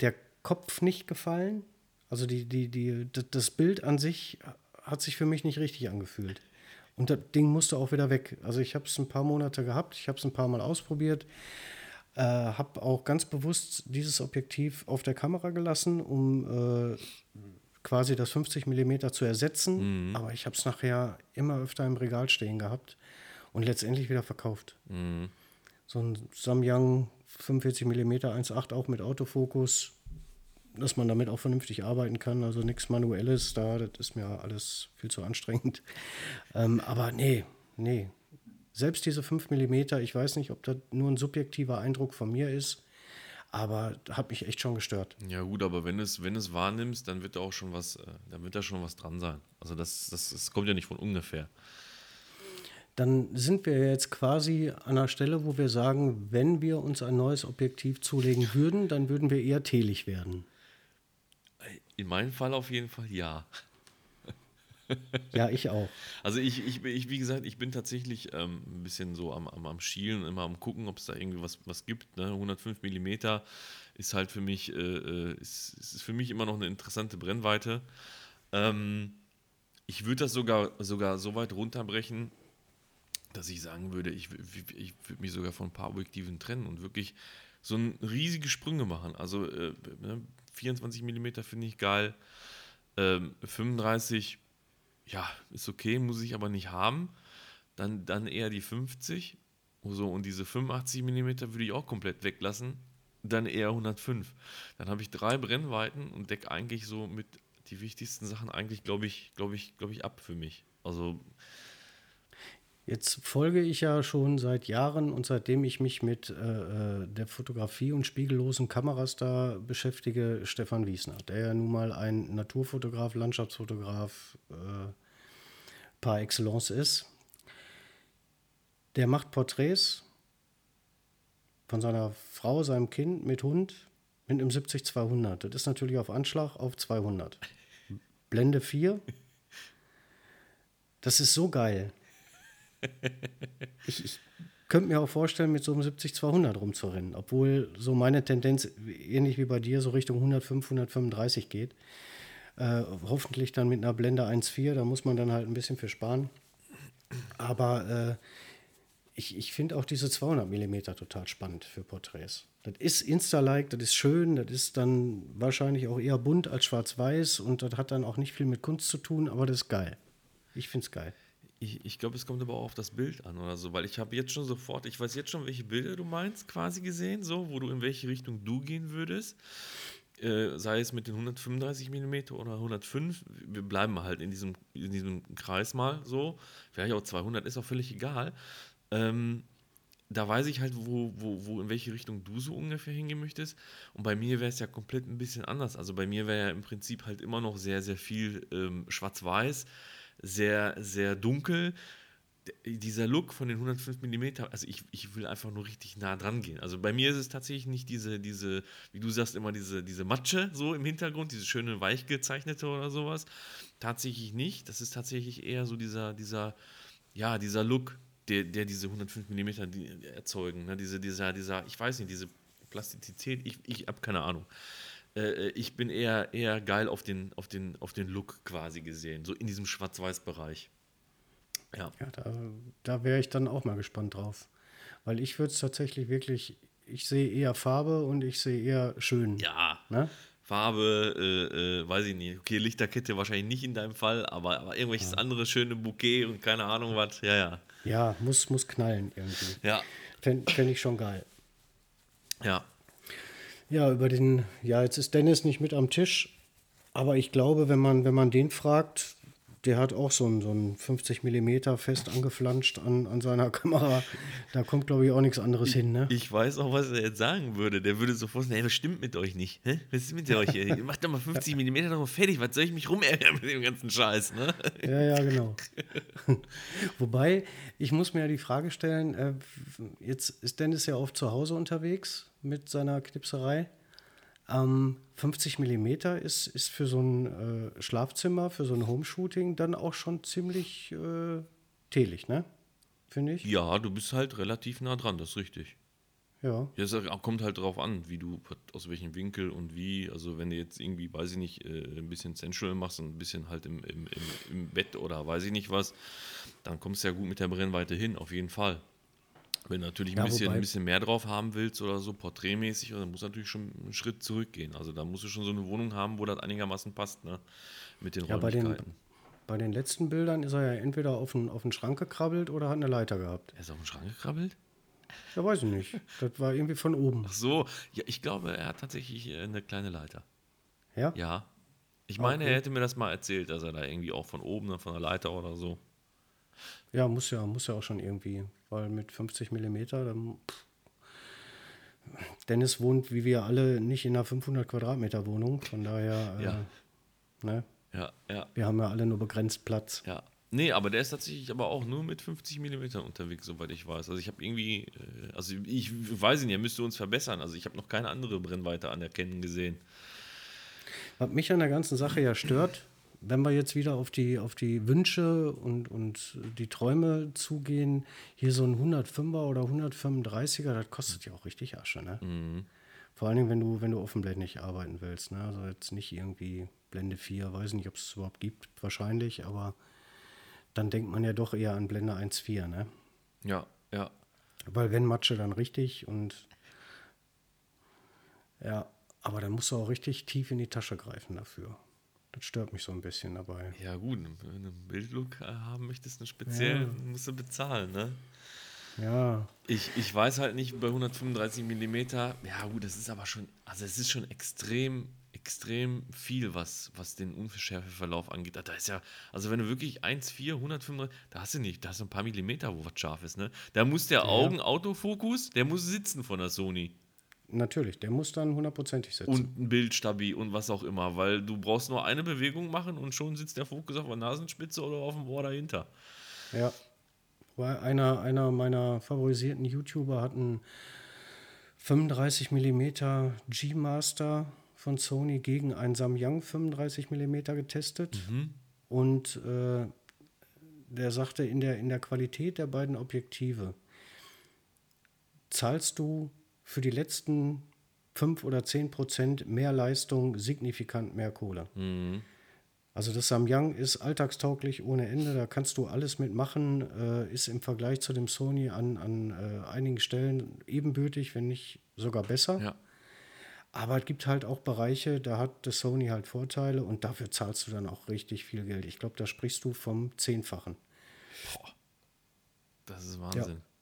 der Kopf nicht gefallen. Also die, die, die, das Bild an sich hat sich für mich nicht richtig angefühlt. Und das Ding musste auch wieder weg. Also ich habe es ein paar Monate gehabt, ich habe es ein paar Mal ausprobiert, äh, habe auch ganz bewusst dieses Objektiv auf der Kamera gelassen, um äh, quasi das 50 mm zu ersetzen. Aber ich habe es nachher immer öfter im Regal stehen gehabt und letztendlich wieder verkauft. So ein Samyang 45 mm 1.8 auch mit Autofokus, dass man damit auch vernünftig arbeiten kann. Also nichts Manuelles da, das ist mir alles viel zu anstrengend. Ähm, aber nee, nee. Selbst diese 5 mm, ich weiß nicht, ob das nur ein subjektiver Eindruck von mir ist, aber hat mich echt schon gestört. Ja gut, aber wenn es, wenn es wahrnimmst, dann wird da auch schon was, äh, dann wird da schon was dran sein. Also das, das, das kommt ja nicht von ungefähr. Dann sind wir jetzt quasi an einer Stelle, wo wir sagen, wenn wir uns ein neues Objektiv zulegen würden, dann würden wir eher telig werden. In meinem Fall auf jeden Fall ja. Ja, ich auch. Also ich, ich, ich wie gesagt, ich bin tatsächlich ähm, ein bisschen so am, am, am Schielen, immer am gucken, ob es da irgendwie was, was gibt. Ne? 105 mm ist halt für mich, äh, äh, ist, ist für mich immer noch eine interessante Brennweite. Ähm, ich würde das sogar, sogar so weit runterbrechen, dass ich sagen würde, ich, ich würde mich sogar von ein paar Objektiven trennen und wirklich so ein riesige Sprünge machen. Also äh, ne, 24 mm finde ich geil. Ähm, 35 ja, ist okay, muss ich aber nicht haben. Dann, dann eher die 50. So, und diese 85 mm würde ich auch komplett weglassen. Dann eher 105. Dann habe ich drei Brennweiten und decke eigentlich so mit die wichtigsten Sachen eigentlich, glaube ich, glaube ich, glaube ich, ab für mich. Also, Jetzt folge ich ja schon seit Jahren und seitdem ich mich mit äh, äh, der Fotografie und spiegellosen Kameras da beschäftige, Stefan Wiesner, der ja nun mal ein Naturfotograf, Landschaftsfotograf äh, par excellence ist. Der macht Porträts von seiner Frau, seinem Kind mit Hund mit einem 70-200. Das ist natürlich auf Anschlag auf 200. Blende 4. Das ist so geil. Ich, ich könnte mir auch vorstellen, mit so einem 70-200 rumzurennen, obwohl so meine Tendenz, ähnlich wie bei dir, so Richtung 105, 135 geht. Äh, hoffentlich dann mit einer Blende 1.4, da muss man dann halt ein bisschen für sparen. Aber äh, ich, ich finde auch diese 200 mm total spannend für Porträts. Das ist Insta-like, das ist schön, das ist dann wahrscheinlich auch eher bunt als schwarz-weiß und das hat dann auch nicht viel mit Kunst zu tun, aber das ist geil. Ich finde es geil. Ich, ich glaube, es kommt aber auch auf das Bild an oder so, weil ich habe jetzt schon sofort, ich weiß jetzt schon, welche Bilder du meinst, quasi gesehen, so, wo du in welche Richtung du gehen würdest. Äh, sei es mit den 135 mm oder 105, wir bleiben halt in diesem, in diesem Kreis mal so. Vielleicht auch 200, ist auch völlig egal. Ähm, da weiß ich halt, wo, wo, wo, in welche Richtung du so ungefähr hingehen möchtest. Und bei mir wäre es ja komplett ein bisschen anders. Also bei mir wäre ja im Prinzip halt immer noch sehr, sehr viel ähm, schwarz-weiß sehr, sehr dunkel. Dieser Look von den 105 mm, also ich, ich will einfach nur richtig nah dran gehen. Also bei mir ist es tatsächlich nicht diese, diese, wie du sagst, immer diese, diese Matsche so im Hintergrund, diese schöne weich gezeichnete oder sowas. Tatsächlich nicht. Das ist tatsächlich eher so dieser, dieser, ja, dieser Look, der, der diese 105 mm erzeugen. Ne? Diese, dieser, dieser, ich weiß nicht, diese Plastizität, ich, ich habe keine Ahnung. Äh, ich bin eher, eher geil auf den, auf, den, auf den Look quasi gesehen, so in diesem Schwarz-Weiß-Bereich. Ja, ja da, da wäre ich dann auch mal gespannt drauf. Weil ich würde es tatsächlich wirklich, ich sehe eher Farbe und ich sehe eher schön. Ja. Ne? Farbe, äh, äh, weiß ich nicht. Okay, Lichterkette wahrscheinlich nicht in deinem Fall, aber, aber irgendwelches ja. andere schöne Bouquet und keine Ahnung was. Ja, ja. Ja, muss, muss knallen irgendwie. Ja. Fände fänd ich schon geil. Ja. Ja, über den, ja, jetzt ist Dennis nicht mit am Tisch, aber ich glaube, wenn man, wenn man den fragt, der hat auch so einen, so einen 50 mm fest angeflanscht an, an seiner Kamera. Da kommt, glaube ich, auch nichts anderes ich, hin. Ne? Ich weiß auch, was er jetzt sagen würde. Der würde sofort sagen, hey, was stimmt mit euch nicht? Hä? Was ist mit euch hier? Macht doch mal 50 mm drauf fertig. Was soll ich mich rumärgern mit dem ganzen Scheiß? Ne? Ja, ja, genau. Wobei, ich muss mir ja die Frage stellen, äh, jetzt ist Dennis ja oft zu Hause unterwegs mit seiner Knipserei. Ähm, 50 mm ist, ist für so ein äh, Schlafzimmer, für so ein Homeshooting dann auch schon ziemlich äh, telig, ne? Finde ich. Ja, du bist halt relativ nah dran, das ist richtig. Ja. ja. Es kommt halt drauf an, wie du, aus welchem Winkel und wie. Also, wenn du jetzt irgendwie, weiß ich nicht, äh, ein bisschen sensual machst und ein bisschen halt im, im, im, im Bett oder weiß ich nicht was, dann kommst du ja gut mit der Brennweite hin, auf jeden Fall. Wenn du natürlich ein, ja, bisschen, ein bisschen mehr drauf haben willst oder so, porträtmäßig, dann musst du natürlich schon einen Schritt zurückgehen. Also da musst du schon so eine Wohnung haben, wo das einigermaßen passt, ne? Mit den ja, Räumlichkeiten. Bei den, bei den letzten Bildern ist er ja entweder auf einen, auf den Schrank gekrabbelt oder hat eine Leiter gehabt. Er ist auf den Schrank gekrabbelt? Ja, weiß ich nicht. Das war irgendwie von oben. Ach so, ja, ich glaube, er hat tatsächlich äh, eine kleine Leiter. Ja? Ja. Ich meine, okay. er hätte mir das mal erzählt, dass er da irgendwie auch von oben, von der Leiter oder so. Ja, muss ja, muss ja auch schon irgendwie, weil mit 50 mm, dann, Dennis wohnt, wie wir alle, nicht in einer 500 Quadratmeter Wohnung, von daher, ja. Äh, ne? Ja, ja. Wir haben ja alle nur begrenzt Platz. Ja. Nee, aber der ist tatsächlich aber auch nur mit 50 mm unterwegs, soweit ich weiß. Also ich habe irgendwie, äh, also ich weiß nicht, er müsste uns verbessern. Also ich habe noch keine andere Brennweite anerkennen gesehen. Was mich an der ganzen Sache ja stört, wenn wir jetzt wieder auf die, auf die Wünsche und, und die Träume zugehen, hier so ein 105er oder 135er, das kostet ja auch richtig Asche, ne? Mhm. Vor allen Dingen, wenn du, wenn du offenblendig arbeiten willst, ne? Also jetzt nicht irgendwie Blende 4, weiß nicht, ob es es überhaupt gibt, wahrscheinlich, aber dann denkt man ja doch eher an Blende 1.4, ne? Ja, ja. Weil wenn Matsche, dann richtig und ja, aber dann musst du auch richtig tief in die Tasche greifen dafür. Das stört mich so ein bisschen dabei. Ja, gut, wenn du einen Bildlook haben möchtest, einen speziellen, ja. musst du bezahlen, ne? Ja. Ich, ich weiß halt nicht, bei 135 mm, ja gut, das ist aber schon, also es ist schon extrem, extrem viel, was, was den Unschärfeverlauf angeht. Da ist ja, also wenn du wirklich 1,4, 135, da hast du nicht, da hast du ein paar Millimeter, wo was scharf ist, ne? Da muss der Ja. Augen-Autofokus, der muss sitzen von der Sony. Natürlich, der muss dann hundertprozentig sitzen. Und ein Bildstabi und was auch immer, weil du brauchst nur eine Bewegung machen und schon sitzt der Fokus auf der Nasenspitze oder auf dem Ohr dahinter. Ja. Weil einer, einer meiner favorisierten YouTuber hat einen 35 mm G-Master von Sony gegen einen Samyang 35 mm getestet. Und äh, der sagte, in der, in der Qualität der beiden Objektive zahlst du für die letzten 5 oder 10 Prozent mehr Leistung signifikant mehr Kohle. Also das Samyang ist alltagstauglich ohne Ende, da kannst du alles mitmachen, äh, ist im Vergleich zu dem Sony an, an äh, einigen Stellen ebenbürtig, wenn nicht sogar besser. Ja. Aber es gibt halt auch Bereiche, da hat das Sony halt Vorteile und dafür zahlst du dann auch richtig viel Geld. Ich glaube, da sprichst du vom Zehnfachen. Das ist Wahnsinn. Die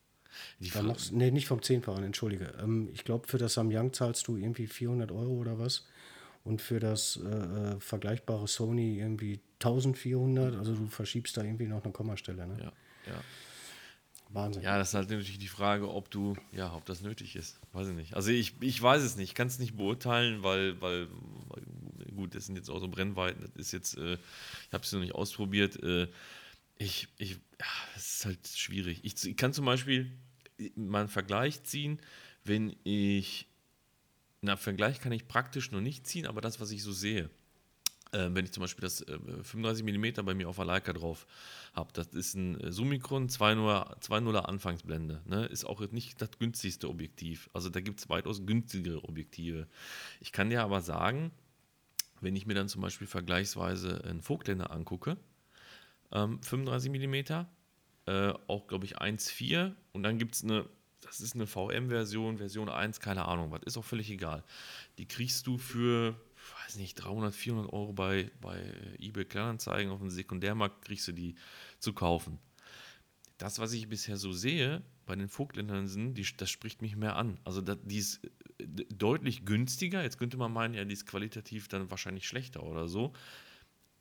Da Fra- machst, nee, nicht vom Zehnfachen, entschuldige. Ähm, ich glaube, für das Samyang zahlst du irgendwie 400 Euro oder was. Und für das äh, äh, vergleichbare Sony irgendwie 1400. Also du verschiebst da irgendwie noch eine Kommastelle. Ne? ja, ja. Wahnsinn. Ja, das ist halt natürlich die Frage, ob du, ja, ob das nötig ist. Weiß ich nicht. Also ich, ich weiß es nicht, ich kann es nicht beurteilen, weil, weil, weil, gut, das sind jetzt auch so Brennweiten, das ist jetzt, äh, ich habe es noch nicht ausprobiert. Äh, ich, ich, es ist halt schwierig. Ich, ich kann zum Beispiel mal einen Vergleich ziehen, wenn ich, na, Vergleich kann ich praktisch noch nicht ziehen, aber das, was ich so sehe. Äh, wenn ich zum Beispiel das äh, 35 mm bei mir auf der Leica drauf habe, das ist ein Summicron 2.0 2.0er Anfangsblende. Ne? Ist auch nicht das günstigste Objektiv. Also da gibt es weitaus günstigere Objektive. Ich kann dir aber sagen, wenn ich mir dann zum Beispiel vergleichsweise einen Vogtländer angucke, ähm, 35 mm, äh, auch glaube ich 1.4 und dann gibt es eine, das ist eine VM-Version, Version 1, keine Ahnung, was ist auch völlig egal. Die kriegst du für, weiß nicht, 300, 400 Euro bei, bei eBay Kleinanzeigen auf dem Sekundärmarkt kriegst du die zu kaufen. Das, was ich bisher so sehe bei den Vogtländern, die, das spricht mich mehr an. Also das, die ist äh, deutlich günstiger. Jetzt könnte man meinen, ja, die ist qualitativ dann wahrscheinlich schlechter oder so.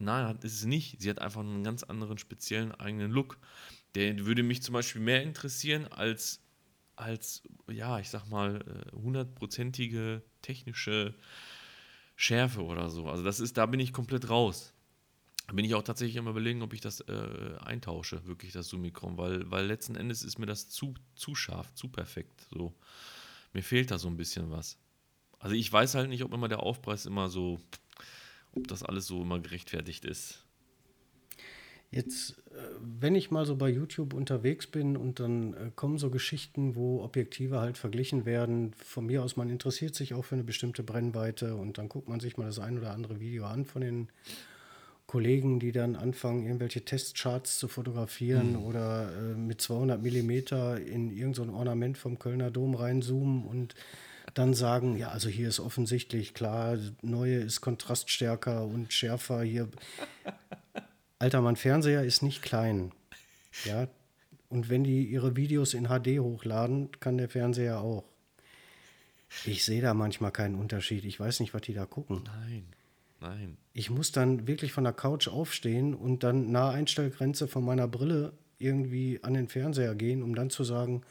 Nein, ist es nicht. Sie hat einfach einen ganz anderen speziellen eigenen Look. Der würde mich zum Beispiel mehr interessieren als, als ja, ich sag mal, äh, hundertprozentige technische Schärfe oder so. Also das ist, da bin ich komplett raus. Da bin ich auch tatsächlich am überlegen, ob ich das äh, eintausche, wirklich das Summicron, weil, weil letzten Endes ist mir das zu, zu scharf, zu perfekt. So. Mir fehlt da so ein bisschen was. Also ich weiß halt nicht, ob immer der Aufpreis immer so, ob das alles so immer gerechtfertigt ist. Jetzt, äh, wenn ich mal so bei YouTube unterwegs bin und dann äh, kommen so Geschichten, wo Objektive halt verglichen werden, von mir aus, man interessiert sich auch für eine bestimmte Brennweite und dann guckt man sich mal das ein oder andere Video an von den Kollegen, die dann anfangen, irgendwelche Testcharts zu fotografieren oder äh, mit 200 Millimeter in irgendein so Ornament vom Kölner Dom reinzoomen und dann sagen, ja, also hier ist offensichtlich klar, neue ist kontraststärker und schärfer hier. Alter, mein Fernseher ist nicht klein. Ja. Und wenn die ihre Videos in HD hochladen, kann der Fernseher auch. Ich sehe da manchmal keinen Unterschied. Ich weiß nicht, was die da gucken. Nein, nein. Ich muss dann wirklich von der Couch aufstehen und dann nahe Einstellgrenze von meiner Brille irgendwie an den Fernseher gehen, um dann zu sagen,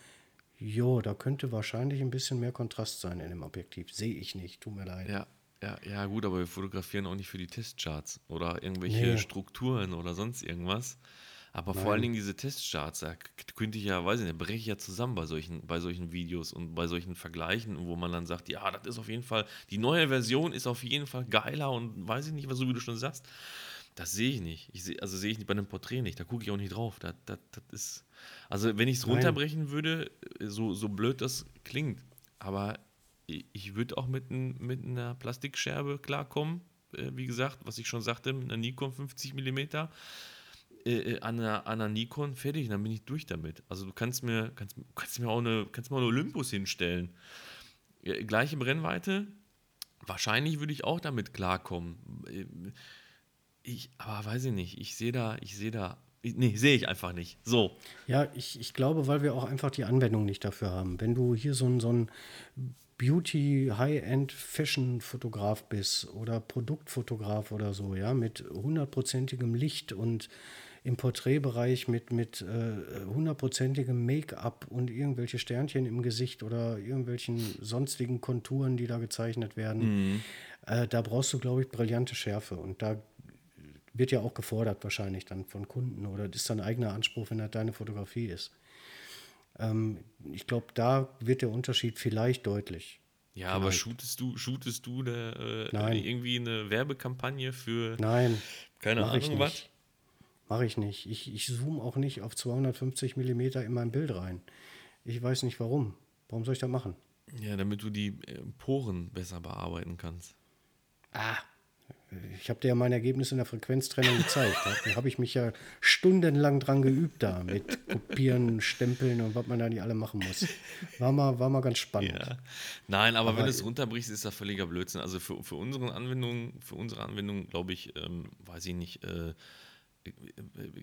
jo, da könnte wahrscheinlich ein bisschen mehr Kontrast sein in dem Objektiv. Sehe ich nicht, tut mir leid. Ja, ja, ja, gut, aber wir fotografieren auch nicht für die Testcharts oder irgendwelche Nee. Strukturen oder sonst irgendwas. Aber vor Nein. allen Dingen diese Testcharts, da könnte ich ja, weiß ich nicht, breche ich ja zusammen bei solchen, bei solchen Videos und bei solchen Vergleichen, wo man dann sagt, ja, das ist auf jeden Fall, die neue Version ist auf jeden Fall geiler und weiß ich nicht, was so wie du schon sagst. Das sehe ich nicht. Ich seh, also sehe ich nicht bei einem Porträt nicht. Da gucke ich auch nicht drauf. Das, das, das ist. Also wenn ich es runterbrechen würde, so, so blöd das klingt, aber ich, würde auch mit, ein, mit einer Plastikscherbe klarkommen. Äh, wie gesagt, was ich schon sagte, mit einer Nikon 50 mm. Äh, äh, an, einer, an einer Nikon fertig, dann bin ich durch damit. Also du kannst mir, kannst, kannst mir auch eine, kannst mir auch eine Olympus hinstellen. Ja, gleiche Brennweite, wahrscheinlich würde ich auch damit klarkommen. Äh, Ich, aber weiß ich nicht, ich sehe da, ich sehe da, nee, sehe ich einfach nicht. So. Ja, ich, ich glaube, weil wir auch einfach die Anwendung nicht dafür haben. Wenn du hier so ein, so ein Beauty, High-End Fashion-Fotograf bist oder Produktfotograf oder so, ja, mit hundertprozentigem Licht und im Porträtbereich mit, mit äh, hundertprozentigem Make-up und irgendwelche Sternchen im Gesicht oder irgendwelchen sonstigen Konturen, die da gezeichnet werden. Mhm. Äh, da brauchst du, glaube ich, brillante Schärfe. Und da wird ja auch gefordert wahrscheinlich dann von Kunden oder das ist dein eigener Anspruch, wenn das deine Fotografie ist. Ähm, ich glaube, da wird der Unterschied vielleicht deutlich. Ja, vielleicht. aber shootest du, shootest du eine, äh, irgendwie eine Werbekampagne für Nein, keine Ahnung was? Mache ich nicht. Ich, ich zoome auch nicht auf 250 mm in mein Bild rein. Ich weiß nicht warum. Warum soll ich das machen? Ja, damit du die äh, Poren besser bearbeiten kannst. Ah, ich habe dir ja mein Ergebnis in der Frequenztrennung gezeigt. Da habe ich mich ja stundenlang dran geübt da mit Kopieren, Stempeln und was man da nicht alle machen muss. War mal, war mal ganz spannend. Ja. Nein, aber, aber wenn du es runterbrichst, ist das völliger Blödsinn. Also für, für unsere Anwendung, für unsere Anwendung, glaube ich, ähm, weiß ich nicht, äh,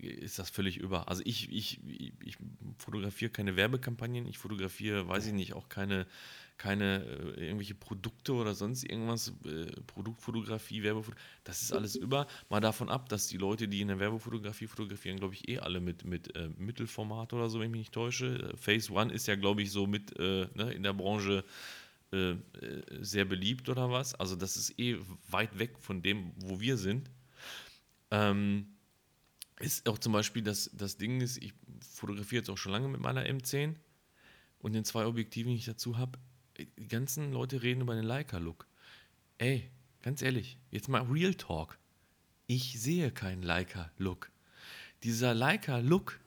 ist das völlig über. Also ich, ich, ich fotografiere keine Werbekampagnen, ich fotografiere, weiß ich nicht, auch keine, keine äh, irgendwelche Produkte oder sonst irgendwas, äh, Produktfotografie, Werbefotografie, das ist alles über. Mal davon ab, dass die Leute, die in der Werbefotografie fotografieren, glaube ich, eh alle mit, mit äh, Mittelformat oder so, wenn ich mich nicht täusche. Phase One ist ja, glaube ich, so mit äh, ne, in der Branche äh, äh, sehr beliebt oder was. Also das ist eh weit weg von dem, wo wir sind. Ähm, ist auch zum Beispiel das, das Ding ist, ich fotografiere jetzt auch schon lange mit meiner M10 und den zwei Objektiven, die ich dazu habe, die ganzen Leute reden über den Leica-Look. Ey, ganz ehrlich, jetzt mal Real Talk. Ich sehe keinen Leica-Look. Dieser Leica-Look,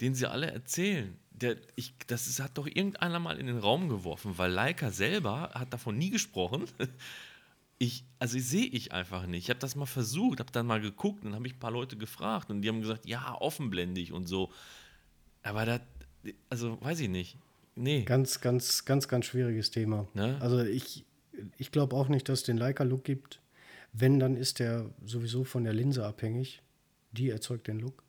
den sie alle erzählen, der, ich, das ist, hat doch irgendeiner mal in den Raum geworfen, weil Leica selber hat davon nie gesprochen. ich, also sehe ich einfach nicht. Ich habe das mal versucht, habe dann mal geguckt, dann habe ich ein paar Leute gefragt und die haben gesagt, ja, offenblendig und so. Aber das, also weiß ich nicht. Nee. Ganz, ganz, ganz, ganz schwieriges Thema. Ne? Also ich, ich glaube auch nicht, dass es den Leica-Look gibt. Wenn, dann ist der sowieso von der Linse abhängig. Die erzeugt den Look.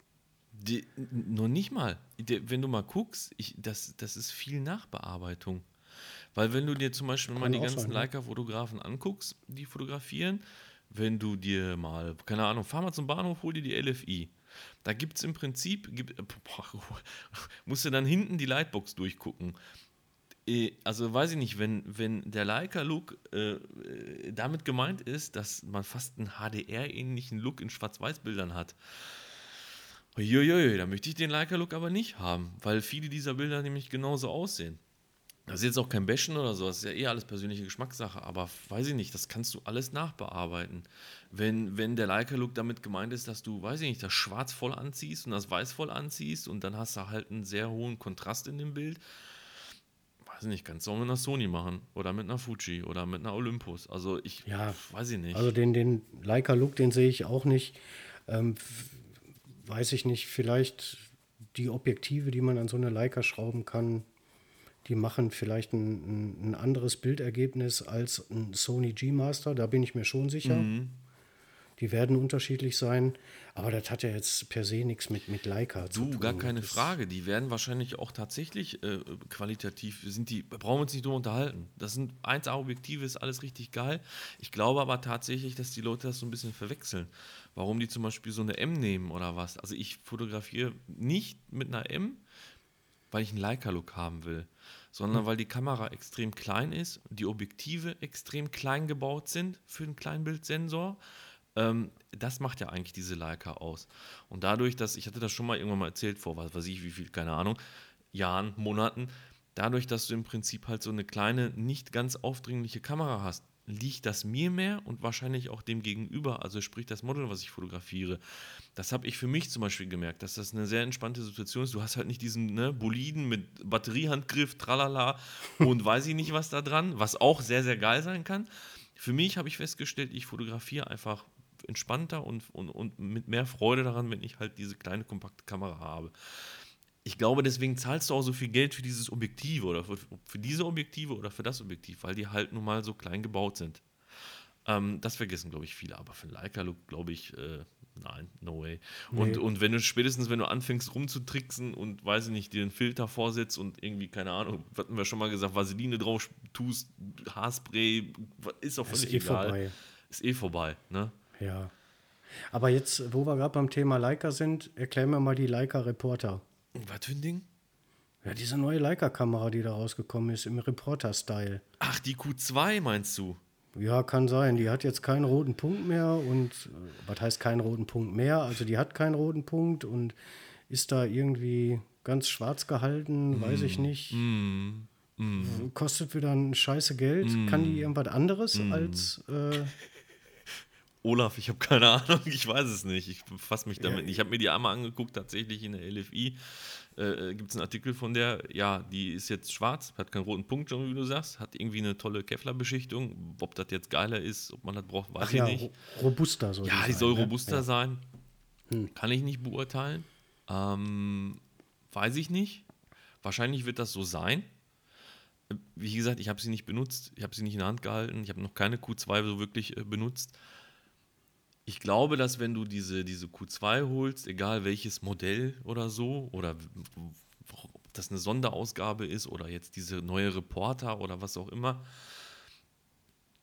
Die, nur nicht mal. Die, wenn du mal guckst, ich, das, das ist viel Nachbearbeitung. Weil wenn du dir zum Beispiel Kann mal die ganzen Leica-Fotografen anguckst, die fotografieren, wenn du dir mal, keine Ahnung, fahr mal zum Bahnhof, hol dir die LFI. Da gibt es im Prinzip, gibt, boah, musst du dann hinten die Lightbox durchgucken. Äh, also weiß ich nicht, wenn, wenn der Leica-Look äh, äh, damit gemeint ist, dass man fast einen HDR-ähnlichen Look in Schwarz-Weiß-Bildern hat. Uiuiui, da möchte ich den Leica-Look aber nicht haben, weil viele dieser Bilder nämlich genauso aussehen. Das ist jetzt auch kein Bashen oder so, das ist ja eh alles persönliche Geschmackssache, aber weiß ich nicht, das kannst du alles nachbearbeiten. Wenn, wenn der Leica-Look damit gemeint ist, dass du, weiß ich nicht, das Schwarz voll anziehst und das Weiß voll anziehst und dann hast du halt einen sehr hohen Kontrast in dem Bild, weiß ich nicht, kannst du auch mit einer Sony machen oder mit einer Fuji oder mit einer Olympus. Also ich, ja, weiß ich nicht. Also den, den Leica-Look, den sehe ich auch nicht. Ähm, weiß ich nicht, vielleicht die Objektive, die man an so eine Leica schrauben kann, die machen vielleicht ein, ein, anderes Bildergebnis als ein Sony G-Master, da bin ich mir schon sicher. Mhm. Die werden unterschiedlich sein, aber das hat ja jetzt per se nichts mit, mit Leica du, zu tun. Du, gar keine das Frage. Die werden wahrscheinlich auch tatsächlich äh, qualitativ, sind die, brauchen wir uns nicht drüber unterhalten. Das sind 1A-Objektive, ist alles richtig geil. Ich glaube aber tatsächlich, dass die Leute das so ein bisschen verwechseln. Warum die zum Beispiel so eine M nehmen oder was. Also ich fotografiere nicht mit einer M, weil ich einen Leica-Look haben will sondern weil die Kamera extrem klein ist, die Objektive extrem klein gebaut sind für einen Kleinbildsensor. Ähm, das macht ja eigentlich diese Leica aus. Und dadurch, dass, ich hatte das schon mal irgendwann mal erzählt, vor was weiß ich, wie viel, keine Ahnung, Jahren, Monaten, dadurch, dass du im Prinzip halt so eine kleine, nicht ganz aufdringliche Kamera hast, liegt das mir mehr und wahrscheinlich auch dem gegenüber, also sprich das Model, was ich fotografiere. Das habe ich für mich zum Beispiel gemerkt, dass das eine sehr entspannte Situation ist. Du hast halt nicht diesen ne, Boliden mit Batteriehandgriff, tralala und weiß ich nicht was da dran, was auch sehr, sehr geil sein kann. Für mich habe ich festgestellt, ich fotografiere einfach entspannter und, und, und mit mehr Freude daran, wenn ich halt diese kleine kompakte Kamera habe ich glaube, deswegen zahlst du auch so viel Geld für dieses Objektiv oder für, für diese Objektive oder für das Objektiv, weil die halt nun mal so klein gebaut sind. Ähm, das vergessen, glaube ich, viele. Aber für Leica-Look, glaube ich, äh, Nein, no way. Und, Nee. und wenn du spätestens, wenn du anfängst rumzutricksen und weiß ich nicht, dir einen Filter vorsetzt und irgendwie, keine Ahnung, hatten wir schon mal gesagt, Vaseline drauf tust, Haarspray, ist auch Ist völlig eh egal. vorbei. Ist eh vorbei, ne? Ja. Aber jetzt, wo wir gerade beim Thema Leica sind, erklär mir mal die Leica Reporter. Was für ein Ding? Ja, diese neue Leica-Kamera, die da rausgekommen ist, im Reporter-Style. Ach, die Q2 meinst du? Ja, kann sein. Die hat jetzt keinen roten Punkt mehr und äh, was heißt keinen roten Punkt mehr? Also die hat keinen roten Punkt und ist da irgendwie ganz schwarz gehalten, weiß ich nicht. Kostet wieder ein scheiße Geld. Kann die irgendwas anderes als äh, Olaf, ich habe keine Ahnung, ich weiß es nicht. Ich befasse mich damit nicht. Ich habe mir die einmal angeguckt, tatsächlich in der LFI. Äh, Gibt es einen Artikel von der, ja, die ist jetzt schwarz, hat keinen roten Punkt, schon wie du sagst, hat irgendwie eine tolle Kevlar-Beschichtung. Ob das jetzt geiler ist, ob man das braucht, weiß ach ich ja, nicht. ro- robuster soll Ja, die die soll sein, ne? robuster Ja. sein. Kann ich nicht beurteilen. Ähm, weiß ich nicht. Wahrscheinlich wird das so sein. Äh, Wie gesagt, ich habe sie nicht benutzt. Ich habe sie nicht in der Hand gehalten. Ich habe noch keine Q2 so wirklich äh, benutzt. Ich glaube, dass wenn du diese, diese Q2 holst, egal welches Modell oder so, oder ob das eine Sonderausgabe ist oder jetzt diese neue Reporter oder was auch immer,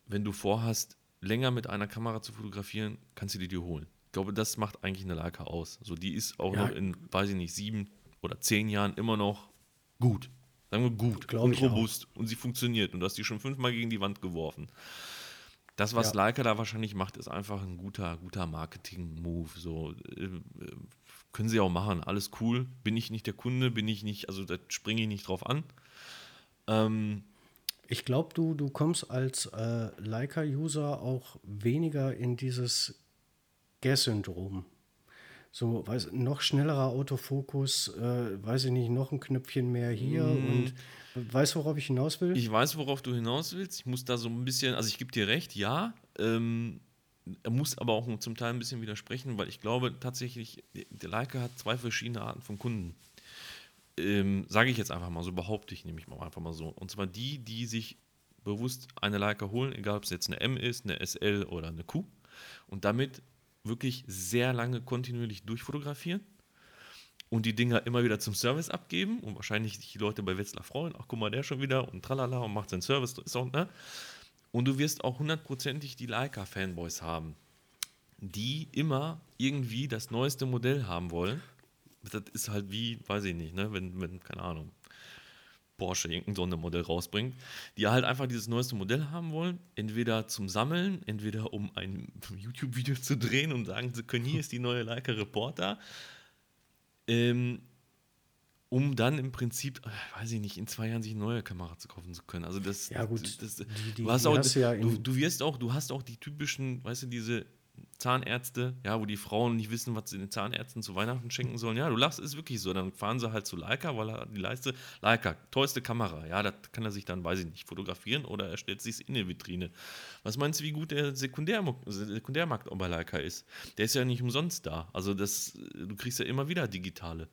wenn du vorhast, länger mit einer Kamera zu fotografieren, kannst du die dir holen. Ich glaube, das macht eigentlich eine Leica aus. So, die ist auch Ja. noch in, weiß ich nicht, sieben oder zehn Jahren immer noch gut. Sagen wir gut Glaub und ich auch. robust. Und sie funktioniert. Und du hast die schon fünfmal gegen die Wand geworfen. Das, was Ja. Leica da wahrscheinlich macht, ist einfach ein guter, guter Marketing-Move. So, äh, können sie auch machen. Alles cool. Bin ich nicht der Kunde, bin ich nicht, also da springe ich nicht drauf an. Ähm, Ich glaube, du, du kommst als äh, Leica-User auch weniger in dieses Gas-Syndrom. So, weiß, noch schnellerer Autofokus, äh, weiß ich nicht, noch ein Knöpfchen mehr hier und weißt du, worauf ich hinaus will? Ich weiß, worauf du hinaus willst. Ich muss da so ein bisschen, also ich gebe dir recht, ja. Ähm, er muss aber auch zum Teil ein bisschen widersprechen, weil ich glaube tatsächlich, der Leica hat zwei verschiedene Arten von Kunden. Ähm, Sage ich jetzt einfach mal so, behaupte ich nämlich mal einfach mal so. Und zwar die, die sich bewusst eine Leica holen, egal ob es jetzt eine M ist, eine SL oder eine Q, und damit wirklich sehr lange kontinuierlich durchfotografieren und die Dinger immer wieder zum Service abgeben und wahrscheinlich sich die Leute bei Wetzlar freuen, ach guck mal, der schon wieder und tralala und macht seinen Service, ist auch, ne? Und du wirst auch hundertprozentig die Leica-Fanboys haben, die immer irgendwie das neueste Modell haben wollen. Das ist halt wie, weiß ich nicht, ne, wenn, wenn keine Ahnung, Porsche irgendein Sondermodell rausbringt, die halt einfach dieses neueste Modell haben wollen, entweder zum Sammeln, entweder um ein YouTube-Video zu drehen und sagen, sie können, hier ist die neue Leica Reporter, ähm, um dann im Prinzip, äh, weiß ich nicht, in zwei Jahren sich eine neue Kamera zu kaufen zu können. Also das, Ja, gut, das, die- die- du hast auch, hast du ja du, du wirst auch, du hast auch die typischen, weißt du, diese Zahnärzte, ja, wo die Frauen nicht wissen, was sie den Zahnärzten zu Weihnachten schenken sollen. Ja, du lachst, ist wirklich so. Dann fahren sie halt zu Leica, weil er die Leiste, Leica, teuerste Kamera, ja, das kann er sich dann, weiß ich nicht, fotografieren oder er stellt sich in eine Vitrine. Was meinst du, wie gut der Sekundärmo- Sekundärmarkt auch bei Leica ist? Der ist ja nicht umsonst da. Also das, du kriegst ja immer wieder digitale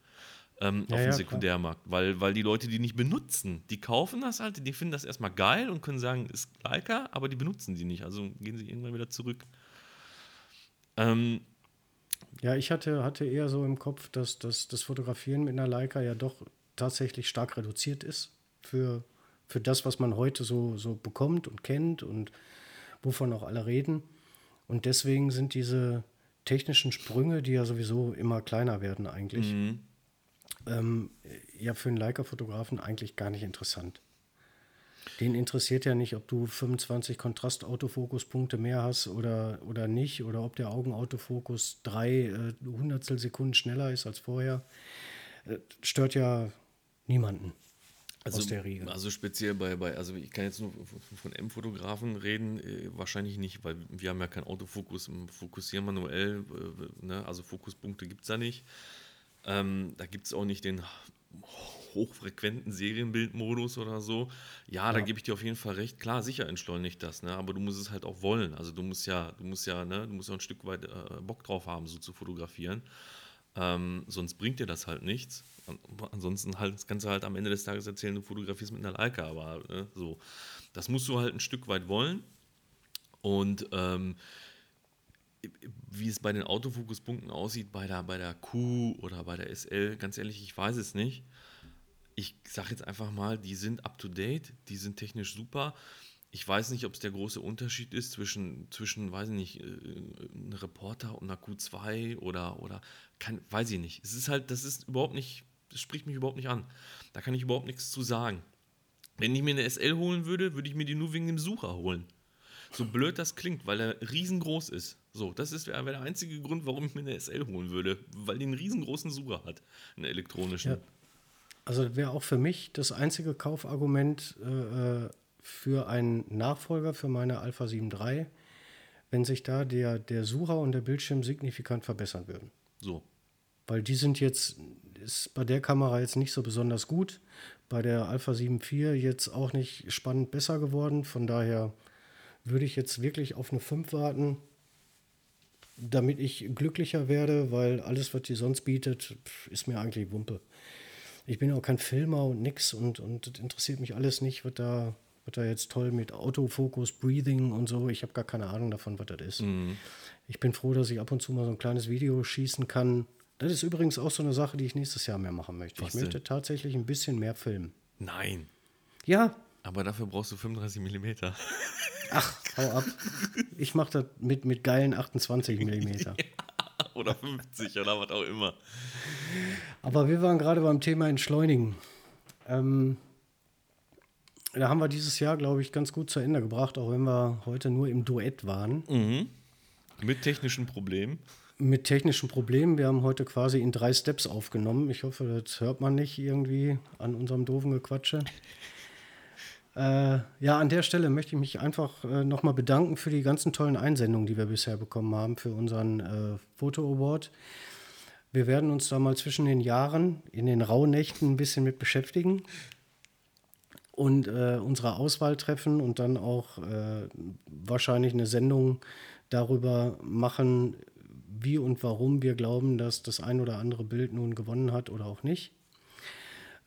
ähm, Ja, auf ja, dem klar. Sekundärmarkt, weil, weil die Leute die nicht benutzen, die kaufen das halt, die finden das erstmal geil und können sagen, ist Leica, aber die benutzen die nicht, also gehen sie irgendwann wieder zurück. Ähm, Ja, ich hatte, hatte eher so im Kopf, dass, dass das Fotografieren mit einer Leica ja doch tatsächlich stark reduziert ist für, für das, was man heute so, so bekommt und kennt und wovon auch alle reden. Und deswegen sind diese technischen Sprünge, die ja sowieso immer kleiner werden eigentlich, ähm, ja für einen Leica-Fotografen eigentlich gar nicht interessant. Den interessiert ja nicht, ob du 25 Kontrastautofokuspunkte mehr hast oder, oder nicht, oder ob der Augenautofokus drei äh, Hundertstel Sekunden schneller ist als vorher. Äh, stört ja niemanden aus der Regel. Also speziell bei, bei, also ich kann jetzt nur von- M-Fotografen reden, äh, wahrscheinlich nicht, weil wir haben ja keinen Autofokus, wir fokussieren manuell, äh, ne? also Fokuspunkte gibt es da nicht. Ähm, da gibt es auch nicht den hochfrequenten Serienbildmodus oder so. Ja, da Ja. gebe ich dir auf jeden Fall recht. Klar, sicher entschleunigt das, ne? aber du musst es halt auch wollen. Also du musst ja, du musst ja, ne, du musst ja ein Stück weit äh, Bock drauf haben, so zu fotografieren. Ähm, sonst bringt dir das halt nichts. An- Ansonsten halt das Ganze halt am Ende des Tages erzählen, du fotografierst mit einer Leica, aber ne, so. Das musst du halt ein Stück weit wollen. Und ähm, wie es bei den Autofokuspunkten aussieht, bei der, bei der Q oder bei der SL, ganz ehrlich, ich weiß es nicht. Ich sage jetzt einfach mal, die sind up to date, die sind technisch super. Ich weiß nicht, ob es der große Unterschied ist zwischen, zwischen weiß ich nicht, äh, einem Reporter und einer Q2 oder, oder kann, weiß ich nicht. Es ist halt, das ist überhaupt nicht, das spricht mich überhaupt nicht an. Da kann ich überhaupt nichts zu sagen. Wenn ich mir eine SL holen würde, würde ich mir die nur wegen dem Sucher holen. So blöd das klingt, weil er riesengroß ist. So, das wäre der einzige Grund, warum ich mir eine SL holen würde, weil die einen riesengroßen Sucher hat, einen elektronischen. Ja. Also wäre auch für mich das einzige Kaufargument äh, für einen Nachfolger für meine Alpha 7 III, wenn sich da der, der Sucher und der Bildschirm signifikant verbessern würden. So. Weil die sind jetzt, ist bei der Kamera jetzt nicht so besonders gut, bei der Alpha 7 IV jetzt auch nicht spannend besser geworden. Von daher würde ich jetzt wirklich auf eine 5 warten, damit ich glücklicher werde, weil alles, was sie sonst bietet, ist mir eigentlich Wumpe. Ich bin auch kein Filmer und nix und, und das interessiert mich alles nicht, was da, was da jetzt toll mit Autofokus, Breathing und so. Ich habe gar keine Ahnung davon, was das ist. Mhm. Ich bin froh, dass ich ab und zu mal so ein kleines Video schießen kann. Das ist übrigens auch so eine Sache, die ich nächstes Jahr mehr machen möchte. Was ich denn? möchte tatsächlich ein bisschen mehr filmen. Nein. Ja. Aber dafür brauchst du 35 mm. Ach, hau ab. Ich mache das mit, mit geilen 28 mm. ja, oder 50 oder was auch immer. Aber wir waren gerade beim Thema Entschleunigen. Ähm, da haben wir dieses Jahr, glaube ich, ganz gut zu Ende gebracht, auch wenn wir heute nur im Duett waren. Mhm. Mit technischen Problemen. Mit technischen Problemen. Wir haben heute quasi in drei Steps aufgenommen. Ich hoffe, das hört man nicht irgendwie an unserem doofen Gequatsche. Äh, ja, an der Stelle möchte ich mich einfach äh, nochmal bedanken für die ganzen tollen Einsendungen, die wir bisher bekommen haben für unseren äh, Foto Award. Wir werden uns da mal zwischen den Jahren in den rauen Nächten ein bisschen mit beschäftigen und äh, unsere Auswahl treffen und dann auch äh, wahrscheinlich eine Sendung darüber machen, wie und warum wir glauben, dass das ein oder andere Bild nun gewonnen hat oder auch nicht.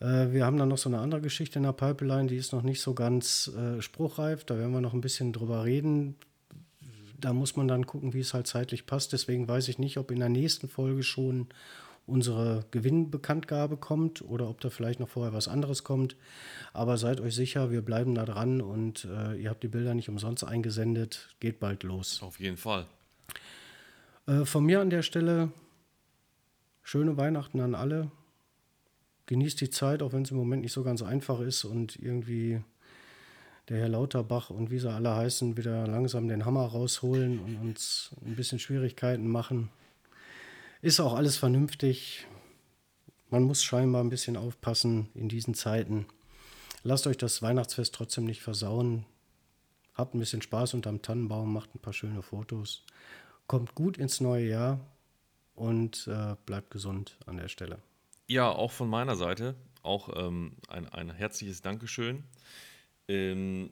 Äh, wir haben dann noch so eine andere Geschichte in der Pipeline, die ist noch nicht so ganz äh, spruchreif. Da werden wir noch ein bisschen drüber reden. Da muss man dann gucken, wie es halt zeitlich passt. Deswegen weiß ich nicht, ob in der nächsten Folge schon unsere Gewinnbekanntgabe kommt oder ob da vielleicht noch vorher was anderes kommt. Aber seid euch sicher, wir bleiben da dran und äh, ihr habt die Bilder nicht umsonst eingesendet. Geht bald los. Auf jeden Fall. Äh, von mir an der Stelle schöne Weihnachten an alle genießt die Zeit, auch wenn es im Moment nicht so ganz einfach ist und irgendwie der Herr Lauterbach und wie sie alle heißen, wieder langsam den Hammer rausholen und uns ein bisschen Schwierigkeiten machen. Ist auch alles vernünftig. Man muss scheinbar ein bisschen aufpassen in diesen Zeiten. Lasst euch das Weihnachtsfest trotzdem nicht versauen. Habt ein bisschen Spaß unterm Tannenbaum, macht ein paar schöne Fotos. Kommt gut ins neue Jahr und äh, bleibt gesund an der Stelle. Ja, auch von meiner Seite auch ähm, ein, ein herzliches Dankeschön. Ähm,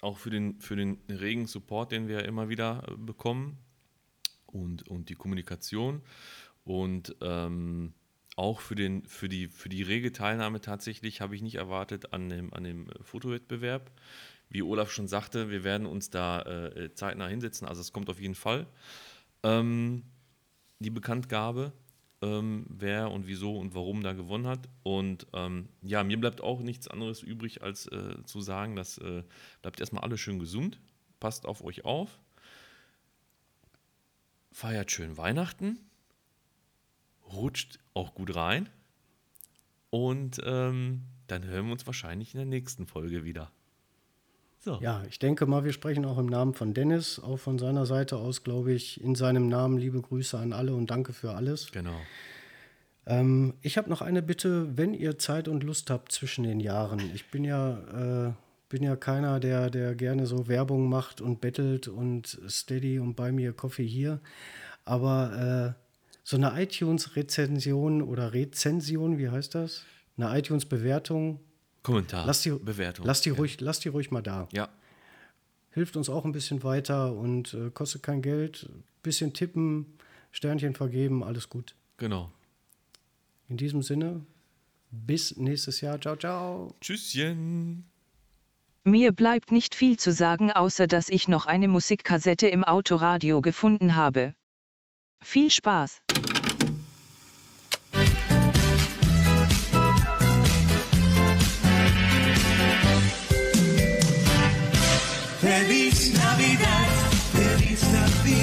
auch für den, für den regen Support, den wir immer wieder äh, bekommen und, und die Kommunikation und ähm, auch für, den, für, die, für die rege Teilnahme tatsächlich habe ich nicht erwartet an dem, an dem Fotowettbewerb. Wie Olaf schon sagte, wir werden uns da äh, zeitnah hinsetzen, also es kommt auf jeden Fall. Ähm, die Bekanntgabe ähm, wer und wieso und warum da gewonnen hat. Und ähm, ja, mir bleibt auch nichts anderes übrig, als äh, zu sagen, dass äh, bleibt erstmal alle schön gesund, passt auf euch auf, feiert schön Weihnachten, rutscht auch gut rein und ähm, dann hören wir uns wahrscheinlich in der nächsten Folge wieder. So. Ja, ich denke mal, wir sprechen auch im Namen von Dennis, auch von seiner Seite aus, glaube ich, in seinem Namen liebe Grüße an alle und danke für alles. Genau. Ähm, ich habe noch eine Bitte, wenn ihr Zeit und Lust habt zwischen den Jahren. Ich bin ja, äh, bin ja keiner, der, der gerne so Werbung macht und bettelt und steady und bei mir Coffee hier. Aber äh, so eine iTunes-Rezension oder Rezension, wie heißt das? Eine iTunes-Bewertung Kommentar, lass die, Bewertung. Lass die, ja. ruhig, lass die ruhig mal da. Ja. Hilft uns auch ein bisschen weiter und äh, kostet kein Geld. Bisschen tippen, Sternchen vergeben, alles gut. Genau. In diesem Sinne, bis nächstes Jahr. Ciao, ciao. Tschüsschen. Mir bleibt nicht viel zu sagen, außer dass ich noch eine Musikkassette im Autoradio gefunden habe. Viel Spaß!